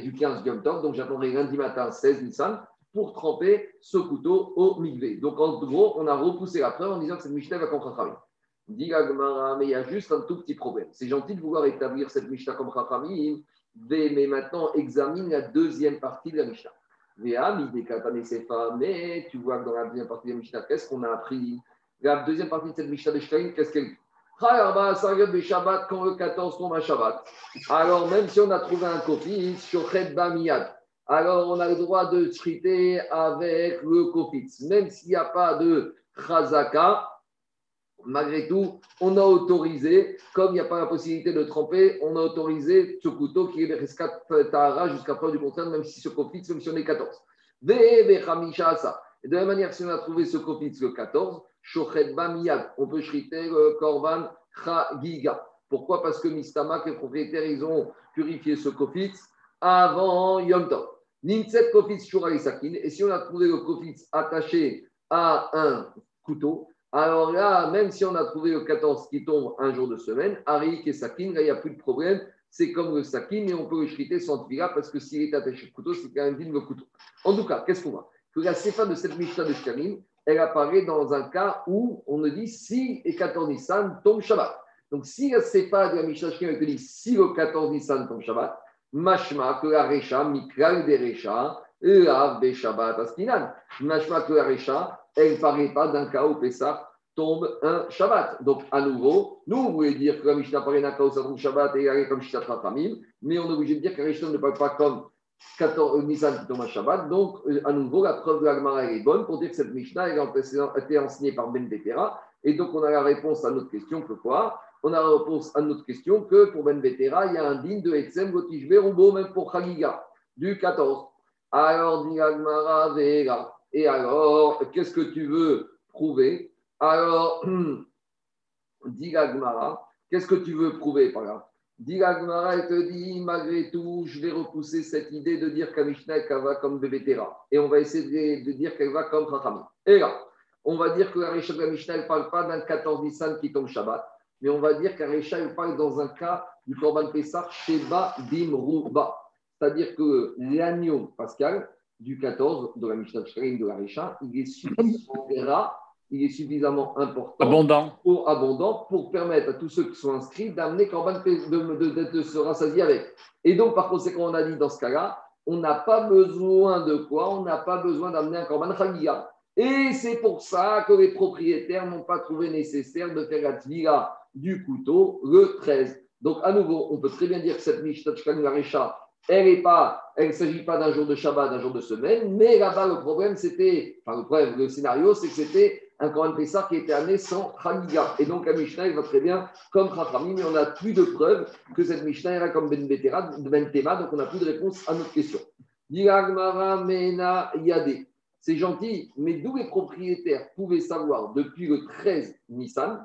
du 15 Yom donc j'attendrai lundi matin 16 Nissan, pour tremper ce couteau au migvé. Donc, en gros, on a repoussé la preuve en disant que cette Mishnah va contre Chachamim. Dit mais il y a juste un tout petit problème. C'est gentil de vouloir établir cette Mishnah comme Chachamim, mais maintenant examine la deuxième partie de la Mishnah. Mais tu vois que dans la deuxième partie de la Mishnah, qu'est-ce qu'on a appris? La deuxième partie de cette Mishnah de qu'est-ce qu'elle Quand le 14 tombe à Shabbat. Alors, même si on a trouvé un copie, Shochet Bamiyad, alors on a le droit de triter avec le copie. Même s'il n'y a pas de Chazaka, malgré tout, on a autorisé, comme il n'y a pas la possibilité de tremper, on a autorisé ce couteau qui est Bereskat Tahara jusqu'à preuve du contraire, même si ce Kofitz, même si on est 14. Et de la même manière, si on a trouvé ce Kofitz le 14, Shochet Bamiyad, on peut shriter le Korban Chagiga. Pourquoi? Parce que Mistama, les propriétaires, ils ont purifié ce Kofitz avant Yom Tov. Nimtset Kofitz Shuralisakin. Et si on a trouvé le Kofitz attaché à un couteau, Alors là, même si on a trouvé le 14 qui tombe un jour de semaine, Arik et Sakin, là, il n'y a plus de problème. C'est comme le Sakin, mais on peut le sans là parce que s'il est attaché au couteau, c'est quand même digne le couteau. En tout cas, qu'est-ce qu'on voit? Que la sépa de cette Mishnah de Shkarim, elle apparaît dans un cas où on ne dit si et 14 Nissan tombe Shabbat. Donc, si la sépa de la Mishnah de Shkarim te dit si le 14 Nissan tombe Shabbat, mashma que la Recha, mikral de Recha, be Shabbat askinan. Mashma que la Recha, elle ne paraît pas d'un cas où Pessah tombe un Shabbat. Donc, à nouveau, nous, on voulait dire que la Mishnah paraît d'un cas où ça tombe Shabbat et elle est comme Shita Famim, mais on est obligé de dire que la Mishnah ne parle pas comme 14, Nissan qui tombe un Shabbat. Donc, euh, à nouveau, la preuve de la est bonne pour dire que cette Mishnah a été enseignée par Ben Betera. Et donc, on a la réponse à notre question que quoi? On a la réponse à notre question que pour Ben Betera, il y a un digne de Etzem, Gotishbe, Rubo, même pour Khaliga, du 14. Alors, dit Vega. Et alors, qu'est-ce que tu veux prouver? Alors, dit qu'est-ce que tu veux prouver par là? Dit elle te dit, malgré tout, je vais repousser cette idée de dire qu'Amishna va comme Bebetera. Et on va essayer de, dire qu'elle va comme Chachami. Et là, on va dire que la Récha de la Mishnah ne parle pas d'un 14 Nissan qui tombe Shabbat, mais on va dire qu'un Récha parle dans un cas du Korban Pessah Sheba Dimruba. C'est-à-dire que l'agneau pascal du 14 de la Mishnah de la Récha, il est suffisamment gras il est suffisamment important, abondant. Pour, abondant pour permettre à tous ceux qui sont inscrits d'amener Corban de, de, se rassasier avec. Et donc, par conséquent, on a dit dans ce cas-là, on n'a pas besoin de quoi? On n'a pas besoin d'amener un Corban Chagiga. Et c'est pour ça que les propriétaires n'ont pas trouvé nécessaire de faire la tvila du couteau le 13. Donc, à nouveau, on peut très bien dire que cette Mishnah Recha elle est pas, elle ne s'agit pas d'un jour de Shabbat, d'un jour de semaine, mais là-bas, le problème, c'était, enfin, le problème, le scénario, c'est que c'était un Coran Pessah qui était amené sans Khaliga. Et donc, la Mishnah, elle va très bien comme Khachamim, mais on n'a plus de preuves que cette Mishnah era comme Ben Betera, Ben Tema, donc on n'a plus de réponse à notre question. C'est gentil, mais d'où les propriétaires pouvaient savoir depuis le 13 Nissan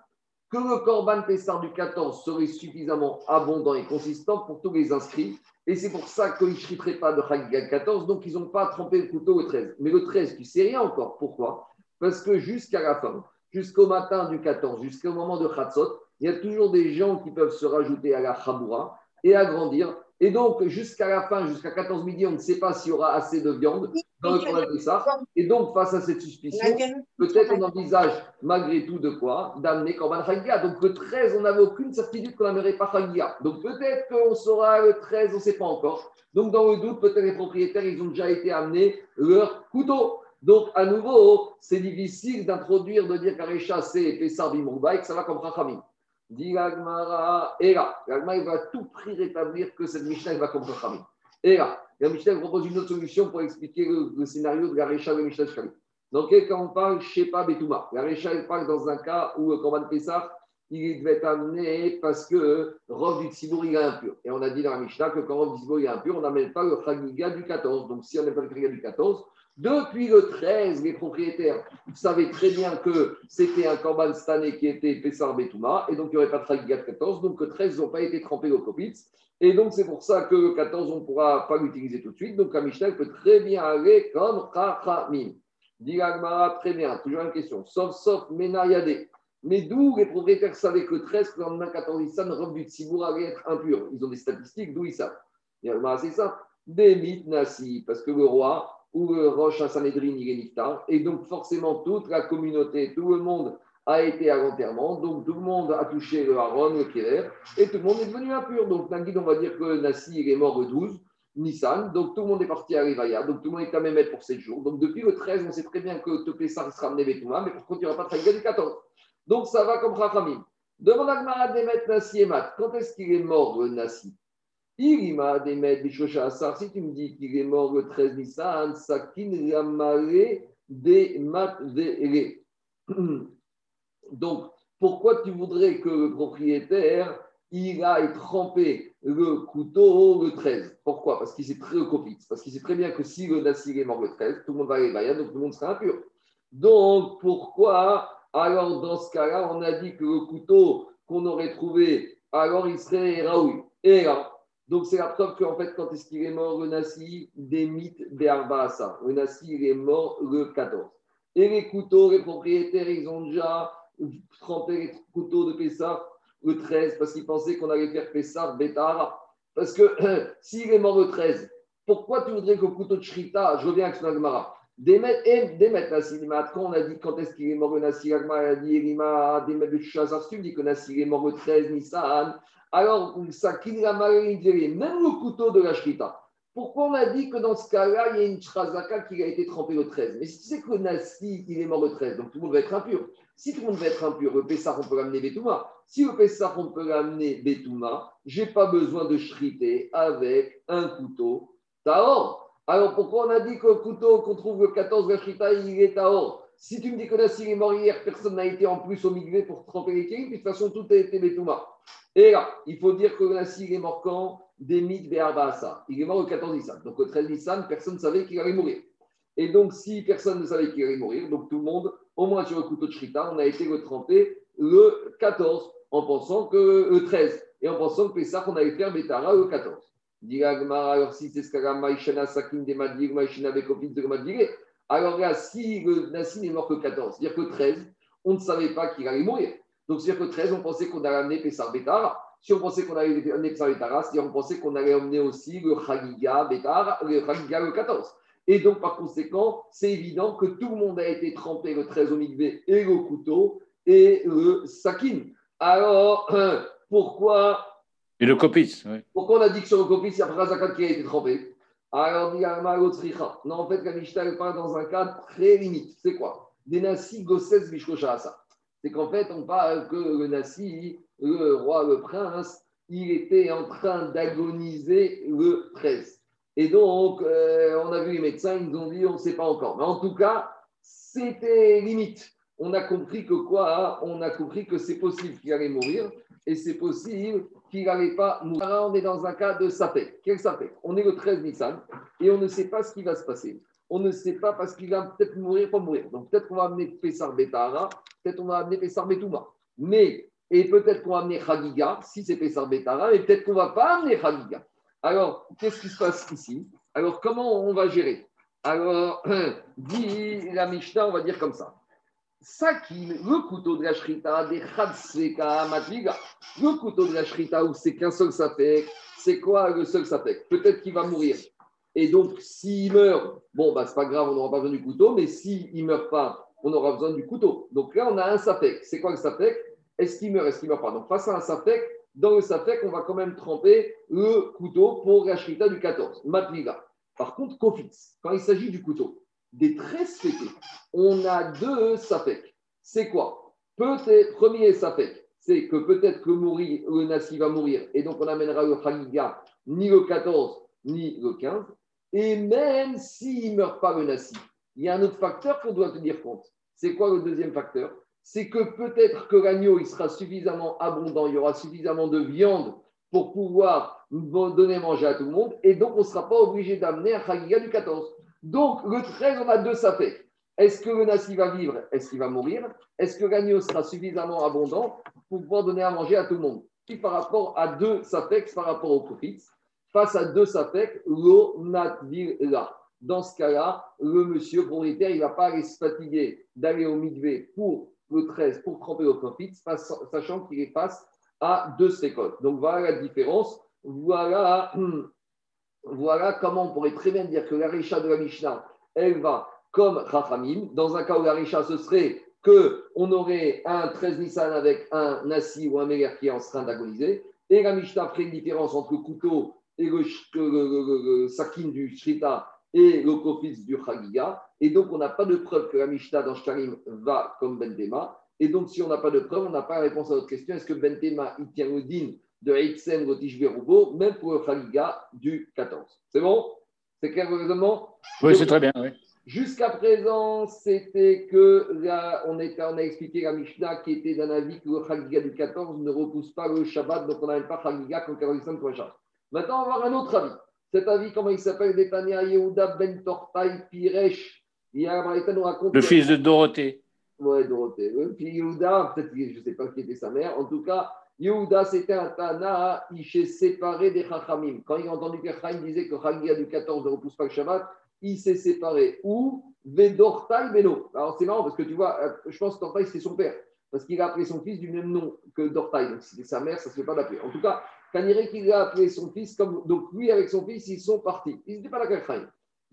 que le Corban Pessah du 14 serait suffisamment abondant et consistant pour tous les inscrits? Et c'est pour ça qu'ils ne chriteraient pas de Khaliga 14, donc ils n'ont pas trempé le couteau au 13. Mais le 13, tu sais rien encore. Pourquoi? Parce que jusqu'à la fin, jusqu'au matin du 14, jusqu'au moment de Khatsot, il y a toujours des gens qui peuvent se rajouter à la Chaboura et agrandir. Et donc, jusqu'à la fin, jusqu'à 14 midi, on ne sait pas s'il y aura assez de viande dans le de ça. Et donc, face à cette suspicion, peut-être on envisage malgré tout de quoi? D'amener Korban Chagia. Donc, le 13, on n'avait aucune certitude qu'on n'amènerait pas Chagia. Donc, peut-être qu'on saura le 13, on ne sait pas encore. Donc, dans le doute, peut-être les propriétaires, ils ont déjà été amenés leur couteau. Donc, à nouveau, c'est difficile d'introduire, de dire qu'Arecha, c'est Pessar Bimrouba et que ça va comme Rachamim. Dit l'Agmara, et là, l'Agmara, va tout prix rétablir que cette Mishnah va comme Rachamim. Et là, la Mishnah propose une autre solution pour expliquer le, scénario de l'Arecha de Mishnah Shkalim. Donc, quand on parle Shepa Betouma, l'Arecha, il parle dans un cas où le Korban Pessar, il devait être amené parce que Rov du Tzibour, il est impur. Et on a dit dans la Mishnah que quand Rov du Tzibour est impur, on n'amène pas le Chagiga du 14. Donc, si on n'a pas le Chagiga du 14, depuis le 13, les propriétaires savaient très bien que c'était un Korban Stané qui était Pessar Betouma, et donc il n'y aurait pas de Tragigat 14, donc le 13 n'ont pas été trempés au Kopitz. Et donc c'est pour ça que le 14, on ne pourra pas l'utiliser tout de suite. Donc la Mishnah peut très bien aller comme Chachamim. Dit très bien, toujours une question. Sauf, sauf Ménayade. Mais d'où les propriétaires savaient que le 13, le lendemain 14 Nissan, Rob du Tzibour allait être impur? Ils ont des statistiques, d'où ils savent C'est ça. Des mythes parce que le roi, où le Roche Sanhedrin il est niftar. Et donc, forcément, toute la communauté, tout le monde a été à l'enterrement. Donc, tout le monde a touché le Haron, le Kérer, et tout le monde est devenu impur. Donc, Nagid, on va dire que Nassi, il est mort le 12, Nissan. Donc, tout le monde est parti à Rivaya. Donc, tout le monde est à même pour 7 jours. Donc, depuis le 13, on sait très bien que Topessar sera amené Betouma, mais par contre, il n'y aura pas de Chagiga du 14. Donc, ça va comme Rachamim. Demande à Gmara Demet Nassi et Mat. Quand est-ce qu'il est mort, le Nassi? Irima Demet Bishosha si tu me dis qu'il est mort le 13 Nissan, Sakin Ramale de Mat Donc, pourquoi tu voudrais que le propriétaire il aille tremper le couteau le 13 Pourquoi? Parce qu'il sait très Parce qu'il sait très bien que si le Nassir est mort le 13, tout le monde va aller donc tout le monde sera impur. Donc, pourquoi? Alors dans ce cas-là, on a dit que le couteau qu'on aurait trouvé, alors il serait Raoui. Et là, donc, c'est la preuve qu'en fait, quand est-ce qu'il est mort, le Nassi Des mythes ça. Le Nassi, il est mort le 14. Et les couteaux, les propriétaires, ils ont déjà trempé les couteaux de Pessah le 13 parce qu'il pensait qu'on allait faire Pessah Bétara. Parce que s'il est mort le 13, pourquoi tu voudrais le couteau de Shrita, je reviens avec son Agmara, Démet Nassilimat, quand on a dit quand est-ce qu'il est mort le Nassir, Agmara a dit Elima, Démet de Chazar, tu dis que Nassir est mort le 13 Nissan, alors ça, même le couteau de la Shrita. Pourquoi on a dit que dans ce cas-là, il y a une Shrazaka qui a été trempée le 13 Mais si tu sais que le Nassi, il est mort le 13, donc tout le monde va être impur. Si tout le monde va être impur, le Pessah, on peut l'amener Betouma. Si le Pessah, on peut l'amener Betouma, je n'ai pas besoin de shriter avec un couteau Taor. Alors pourquoi on a dit que le couteau qu'on trouve le 14 la shrita, il est Taor Si tu me dis que Nassi est mort hier, personne n'a été en plus au milieu pour tremper les kérim, de toute façon, tout a été Betouma. Et là, il faut dire que le Nassi est mort quand? Demit Be'arbaasa. Il est mort le 14 Nissan. Donc le 13 Nissan, personne ne savait qu'il allait mourir. Et donc, si personne ne savait qu'il allait mourir, donc tout le monde, au moins sur le couteau de Shrita, on a été retrempé le 14 en pensant que le 13 et en pensant que ça qu'on allait faire le 14. Alors, si c'est ce alors là, si le Nassim est mort que le 14, c'est-à-dire que le 13, on ne savait pas qu'il allait mourir. Donc, c'est-à-dire que le 13, on pensait qu'on allait amener Pessar Betara. Si on pensait qu'on allait amener Pessar Betara, c'est-à-dire qu'on pensait qu'on allait emmener aussi le Chagiga le Chagiga le 14. Et donc, par conséquent, c'est évident que tout le monde a été trempé, le 13 au et le couteau et le sakin. Alors, pourquoi. Et le copis, oui. Pourquoi on a dit que sur le copis, il y a Prazakat qui a été trempé? Alors, non, en fait, la Mishnah parle dans un cadre très limite. C'est quoi? Des Nassi Gosses ça. C'est qu'en fait, on parle que le Nassi, le roi, le prince, il était en train d'agoniser le 13. Et donc, euh, on a vu les médecins, ils nous ont dit, on ne sait pas encore. Mais en tout cas, c'était limite. On a compris que quoi? On a compris que c'est possible qu'il allait mourir et c'est possible qu'il n'allait pas mourir. Là, on est dans un cas de sapé. Quel sapé? On est le 13 Nissan et on ne sait pas ce qui va se passer. On ne sait pas parce qu'il va peut-être mourir, pas mourir. Donc peut-être qu'on va amener Pessar Betara, peut-être qu'on va amener Pessar Betouma. Mais, et peut-être qu'on va amener Khagiga, si c'est Pessar Betara, et peut-être qu'on ne va pas amener Khagiga. Alors, qu'est-ce qui se passe ici? Alors, comment on va gérer? Alors, dit la Mishnah, on va dire comme ça. Sakin, le couteau de la shrita, des chadseka matviga. Le couteau de la shrita où c'est qu'un seul sapek, c'est quoi le seul sapek Peut-être qu'il va mourir. Et donc, s'il meurt, bon, bah, c'est pas grave, on n'aura pas besoin du couteau, mais s'il meurt pas, on aura besoin du couteau. Donc là, on a un sapek. C'est quoi le sapek Est-ce qu'il meurt, est-ce qu'il meurt pas? Donc, face à un sapek, dans le safek, on va quand même tremper le couteau pour la shrita du 14, matliga. Par contre, kofitz, quand il s'agit du couteau, des 13 fêtés, on a deux safek. C'est quoi? Peut-être, premier safek, c'est que peut-être que mourir, le nasi va mourir, et donc on amènera le khaliga ni le 14, ni le 15. Et même s'il ne meurt pas le nasi, il y a un autre facteur qu'on doit tenir compte. C'est quoi le deuxième facteur? C'est que peut-être que l'agneau il sera suffisamment abondant, il y aura suffisamment de viande pour pouvoir donner manger à tout le monde, et donc on ne sera pas obligé d'amener un Chagiga du 14. Donc le 13, on a deux sapèques. Est-ce que le nasi va vivre? Est-ce qu'il va mourir? Est-ce que l'agneau sera suffisamment abondant pour pouvoir donner à manger à tout le monde? Et par rapport à deux sapèques, par rapport au profit, face à deux sapèques, l'eau là. Dans ce cas-là, le monsieur propriétaire, il ne va pas aller se fatiguer d'aller au midway pour le 13 pour tremper au profit, sachant qu'il est face à deux sécoles. Donc voilà la différence. Voilà, voilà comment on pourrait très bien dire que la Récha de la Mishnah, elle va comme Rachamim. Dans un cas où la Récha, ce serait qu'on aurait un 13 Nissan avec un Nassi ou un Megar qui est en train d'agoniser. Et la Mishnah ferait une différence entre le couteau et le, sakin du Shrita et le Kofitz du Chagiga. Et donc, on n'a pas de preuve que la Mishnah dans Shkarim va comme Bentema. Et donc, si on n'a pas de preuve, on n'a pas la réponse à notre question. Est-ce que Bentema, il tient le din de Eitzen Gotish Berubo, même pour le Chagiga du 14 C'est bon? C'est clair le raisonnement Oui, c'est très bien. Jusqu'à présent, c'était que là, on, était, on a expliqué la Mishnah qui était d'un avis que le Chagiga du 14 ne repousse pas le Shabbat, donc on n'avait pas Chagiga comme 45 pour le Shabbat. Maintenant, on va voir un autre avis. Cet avis, comment il s'appelle? Détania Yehuda Ben Tortai Piresh. nous raconte. Le fils de Dorothée. Oui, Dorothée. Puis Yehuda, peut-être, je ne sais pas qui était sa mère. En tout cas, Yehuda, c'était un Tana, il s'est séparé des Chachamim. Quand il a entendu que Chaim disait que Chagia du 14 ne repousse pas le Shabbat, il s'est séparé. Ou Vedortai Beno. Alors c'est marrant parce que tu vois, je pense que c'est son père. parce qu'il a appelé son fils du même nom que Dortaï. Donc, c'était sa mère, ça ne se fait pas d'appeler. En tout cas, Kaniré qu'il a appelé son fils comme. Donc, lui, avec son fils, ils sont partis. Ils n'étaient pas là qu'à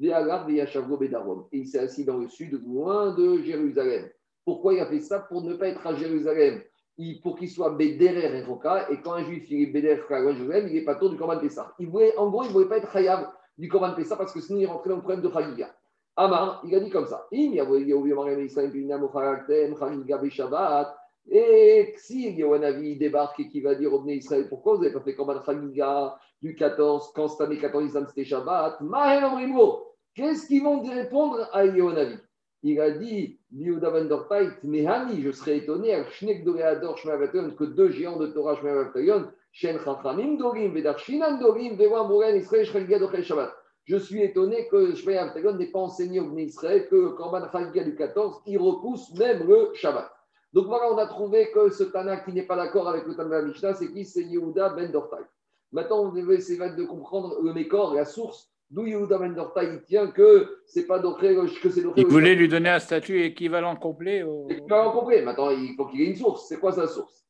Et il s'est assis dans le sud, loin de Jérusalem. Pourquoi il a fait ça? Pour ne pas être à Jérusalem. Pour qu'il soit Bédérer et. Et quand un juif il est à Jérusalem, il n'est pas tour du Corban Pessah. Il voulait, en gros, il ne voulait pas être Hayab du Corban Pessah parce que sinon il rentrait dans le problème de Chagiga. Amar, il a dit comme ça. Et si Yawanavi débarque et qui va dire au Bnei Israël, pourquoi vous n'avez pas fait Korban Chagiga du 14, quand cette année 14 c'était Shabbat? Qu'est-ce qu'ils vont répondre à Yawanavi Il a dit, je serais étonné, que deux géants de Torah. Je suis étonné que Shmei n'ait pas enseigné au Bnei Israël que le Korban Chagiga du 14, il repousse même le Shabbat. Donc voilà, on a trouvé que ce Tana qui n'est pas d'accord avec le Tana Mishnah, c'est qui? C'est Yehuda ben Dortaï. Maintenant, on devait essayer de comprendre le Mécor, la source d'où Yehuda Dortaï il tient que c'est pas que c'est Il voulait lui donner un statut équivalent complet. Au... Équivalent complet. Maintenant, il faut qu'il ait une source. C'est quoi sa source?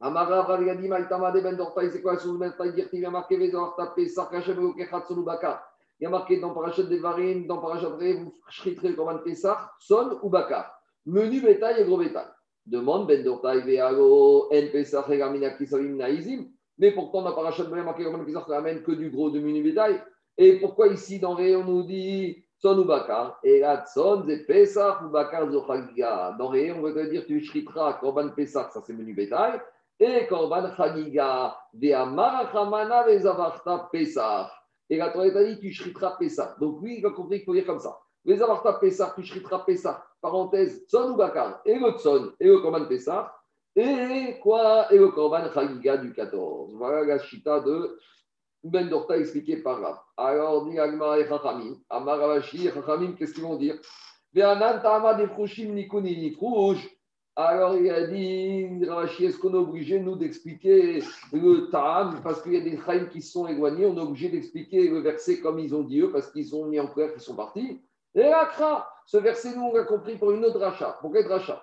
Amara Raviadi Maïtama de ben Dortaï, c'est quoi? La source Dortaï Dire qu'il a marqué Vezor Tapé Sarkachem Okechat Sonubaka. Il y a marqué dans Parachat Devarim, dans Parachat Ré, vous shriterez comme un Pessah, Son ou Bakar. Menu bétail et gros bétail. Demande Ben Dortaï Veago, En Pessah, Regamina Kisavim Naizim. Mais pourtant, dans Parachat Devarim, marqué comme un Pessah, ça ramène que du gros de menu bétail. Et pourquoi ici, dans Ré, on nous dit Son ou Bakar? Et là, Son, c'est Pessah ou Bakar Zochagiga. Dans Ré, on veut dire tu shriteras Korban Pessah, ça c'est menu bétail. Et Korban Chagiga, Veamarachamana Vezavarta Pessah. Et la Torah t'a dit, tu shriteras Pessah. Donc lui, il a compris qu'il faut dire comme ça. Les avarta Pessah, tu shriteras Pessah. Parenthèse, Tson ou Bakar? Et le Tson, et le Korban Pessah. Et quoi? Et le Korban Chagiga du 14. Voilà la chita de Ben Dorta expliqué par là. Alors, dit Agmar et Chachamim. Amar Avashi et Chachamim, qu'est-ce qu'ils vont dire? Alors il a dit, Rashi, est-ce qu'on est obligé, nous, d'expliquer le Ta'am? Parce qu'il y a des Chaim qui sont éloignés, on est obligé d'expliquer le verset comme ils ont dit eux, parce qu'ils ont mis en clair qu'ils sont partis. Et Akra, ce verset, nous, on l'a compris pour une autre rachat. Pour quel rachat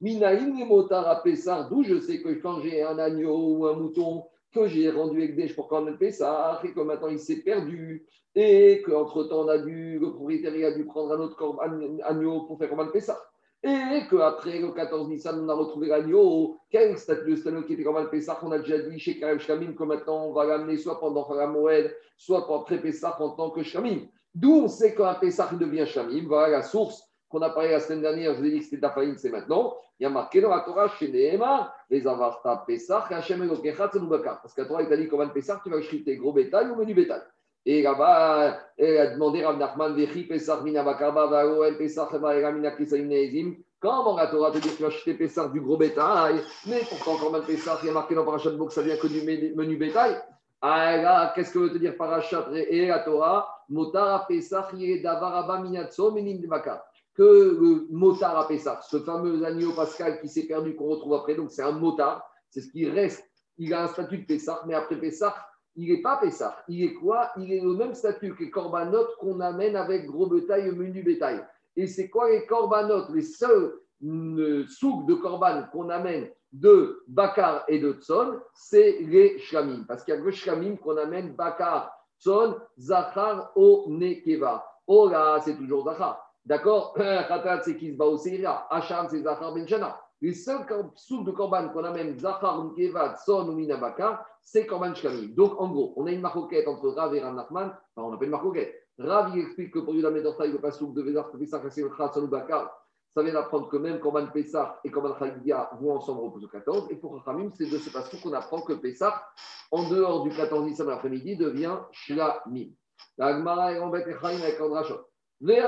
D'où je sais que quand j'ai un agneau ou un mouton que j'ai rendu des pour le Pessah et que maintenant il s'est perdu et qu'entre-temps on a dû, le propriétaire a dû prendre un autre agneau pour faire le Pessah et qu'après le 14 Nissan on a retrouvé l'agneau, quel statut de statut qui était le Pessah on a déjà dit chez Karev Shkamim que maintenant on va l'amener soit pendant Moed, soit après Pessah en tant que Shkamim. D'où on sait qu'un Pessah devient Shamim, voilà la source qu'on a parlé la semaine dernière, je vous ai dit que c'était Tafaïn, c'est maintenant. Il y a marqué dans la Torah, chez Nehema, les Avarta Pesach, Hachem Elokechat, Bakar. Parce que la Torah, il t'a dit, comment Pesach, tu vas tes gros bétail ou menu bétail. Et là-bas, elle a demandé Rav Nachman, Vechi Pesach, Mina Bakarba, Vaoel Pesach, Vaeramina Kisaïm Neezim. Comment la Torah te dit que tu vas acheter Pesach du gros bétail? Mais pourtant, quand même Pesach, il y a marqué dans Parashat Bok, ça vient que du menu bétail. Ah là, qu'est-ce que veut te dire Parashat? Et la Torah Motara Pesach, Yedavaraba Minatso, Menim Bakar que le motard à Pessah, ce fameux agneau pascal qui s'est perdu, qu'on retrouve après, donc c'est un motard, c'est ce qui reste. Il a un statut de Pessah, mais après Pessah, il n'est pas Pessah. Il est quoi? Il est le même statut que les corbanotes qu'on amène avec gros bétail et menu bétail. Et c'est quoi les corbanotes Les seuls euh, souks de corban qu'on amène de Bakar et de Tson, c'est les shlamim. Parce qu'il y a le shlamim qu'on amène Bakar, Tson, Zachar, O, Nekeva. Oh là, c'est toujours Zachar. D'accord? Khatat, c'est Kizba Seira. Hacham, c'est Zachar Ben Shana. Les seuls soupes de Korban qu'on amène, Zachar, Mkevad, Son ou Minabaka, c'est Korban Shkami. Donc, en gros, on a une marcoquette entre Rav et Rav Nachman. On une marcoquette. Rav, il explique que pour Yudah Medorta, il ne pas soupe de Vezar, Pesach, Son ou. Ça vient d'apprendre que même Korban Pesach et Korban Chagidia vont ensemble au 14. Et pour Khamim, c'est de ce passage qu'on apprend que Pesach, en dehors du 14 Nissan l'après-midi, devient Shlamim. La Gemara est en bête avec Andrachot. Ben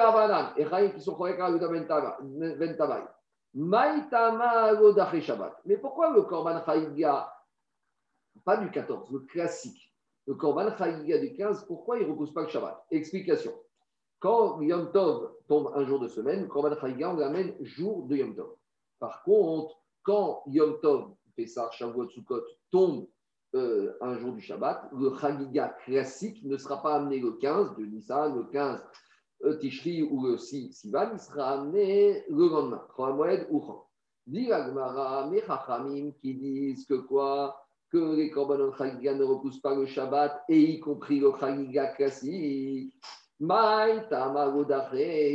Shabbat. Mais pourquoi le Korban Chaïga, pas du 14, le classique, le Korban Chaïga du 15, pourquoi il ne repousse pas le Shabbat? Explication. Quand Yom Tov tombe un jour de semaine, le Korban Chaïga, on l'amène jour de Yom Tov. Par contre, quand Yom Tov, Pessah, Shavuot, Sukkot, tombe euh, un jour du Shabbat, le Chagiga classique ne sera pas amené le 15 de Nissan, le 15 euh, Tishri ou le Sivan, il sera amené le lendemain, Moed ou Khan. Dit Agmara, qui disent que quoi? Que les Korbanot Chagiga ne repoussent pas le Shabbat, et y compris le Chagiga classique. Maï,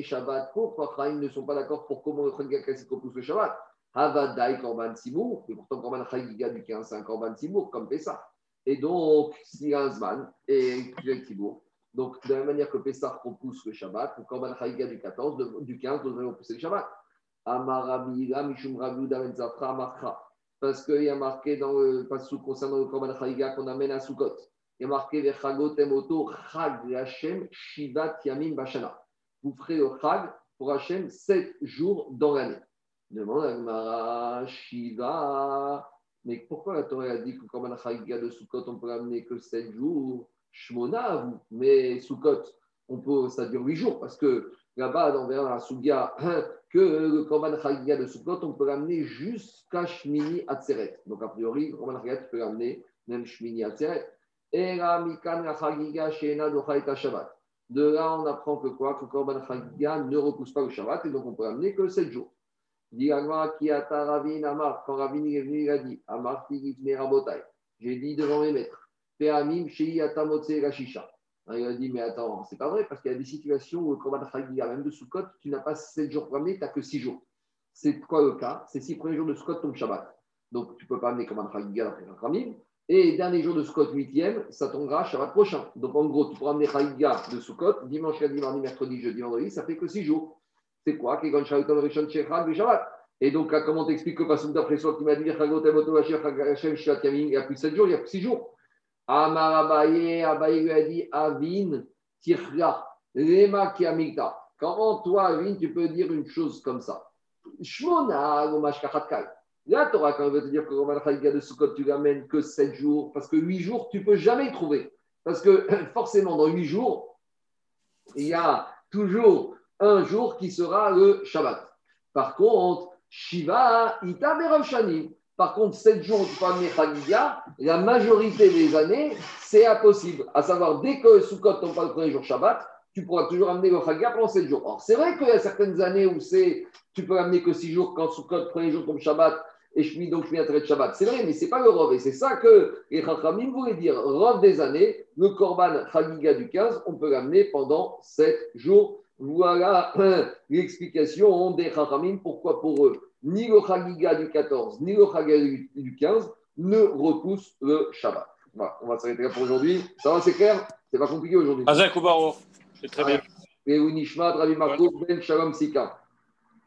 Shabbat, pourquoi ils ne sont pas d'accord pour comment le Chagiga classique repousse le Shabbat Havadai Korban et pourtant Korban Chagiga du 15, c'est Korban comme Pessah. Et donc, si un Zman et Tibour, donc, de la même manière que Pessah repousse le Shabbat, le Korban Chagiga du 14, du 15 devrait repousser le Shabbat. Amarabila, Menzafra, Amarcha. Parce qu'il y a marqué dans le passage concernant le Korban Chagiga qu'on amène à Sukkot. Il y a marqué Vechagot Emoto Chag Hashem Shivat Yamim Bashana. Vous ferez le Chag pour Hashem 7 jours dans l'année. Demande Agmara Shiva. Mais pourquoi la Torah a dit que le Korban Chagiga de Sukkot, on peut l'amener que 7 jours? Shmona, mais Sukkot, on peut, ça dure 8 jours, parce que là-bas, verra la Sugia, que le Korban Chagiga de Sukkot, on peut l'amener jusqu'à Shmini Atzeret. Donc, a priori, le Korban Chagiga, tu peux l'amener même Shmini Atzeret. Et la Mikan Chagiga Shabbat. De là, on apprend que quoi? Que le Korban Chagiga ne repousse pas le Shabbat, et donc on peut l'amener que 7 jours. Kiata Ravin Amar, quand Ravin est venu, il a dit Amar Rabotai. J'ai dit devant mes maîtres. Atamotse Gashisha. Il a dit, mais attends, c'est pas vrai, parce qu'il y a des situations où le de même de Sukkot, tu n'as pas 7 jours amener, tu n'as que 6 jours. C'est quoi le cas? C'est 6 premiers jours de Sukkot tombe Shabbat. Donc tu ne peux pas amener combat de Chagiga après Khamim. Et dernier jour de Sukkot, 8e, ça tombera Shabbat prochain. Donc en gros, tu pourras amener Chagiga de Sukkot, dimanche, lundi, mardi, mercredi, jeudi, vendredi, ça fait que 6 jours. C'est quoi? Et donc, comment t'expliques que pas d'après soi qui m'a dit, et il y a plus 7 jours, il y a plus 6 jours Amar Abaye, Abaye lui a dit Avin, Tirla, Lema Kiamikta. Comment toi, Avin, tu peux dire une chose comme ça? Shmona, Là, Torah, quand elle veut te dire que Roman de Sukkot, tu l'amènes que 7 jours, parce que 8 jours, tu peux jamais trouver. Parce que forcément, dans 8 jours, il y a toujours un jour qui sera le Shabbat. Par contre, Shiva, Ita Shanim. Par contre, 7 jours, peux amener Chagiga, la majorité des années, c'est impossible. À savoir, dès que Sukkot tombe pas le premier jour Shabbat, tu pourras toujours amener le Chagiga pendant 7 jours. Or, c'est vrai qu'il y a certaines années où c'est, tu peux amener que 6 jours quand Sukkot, premier jour tombe Shabbat, et je suis donc je de Shabbat. C'est vrai, mais ce n'est pas le Rov. Et c'est ça que les Chachamim voulaient dire. Rov des années, le Korban Chagiga du 15, on peut l'amener pendant 7 jours. Voilà l'explication des Chachamim, pourquoi pour eux ni le Chagiga du 14, ni le Chagiga du 15 ne repoussent le Shabbat. Voilà, on va s'arrêter là pour aujourd'hui. Ça va, c'est clair? C'est pas compliqué aujourd'hui. Azak C'est très bien. Et Unishmat, Rabbi Marco, Ben Shalom Sika.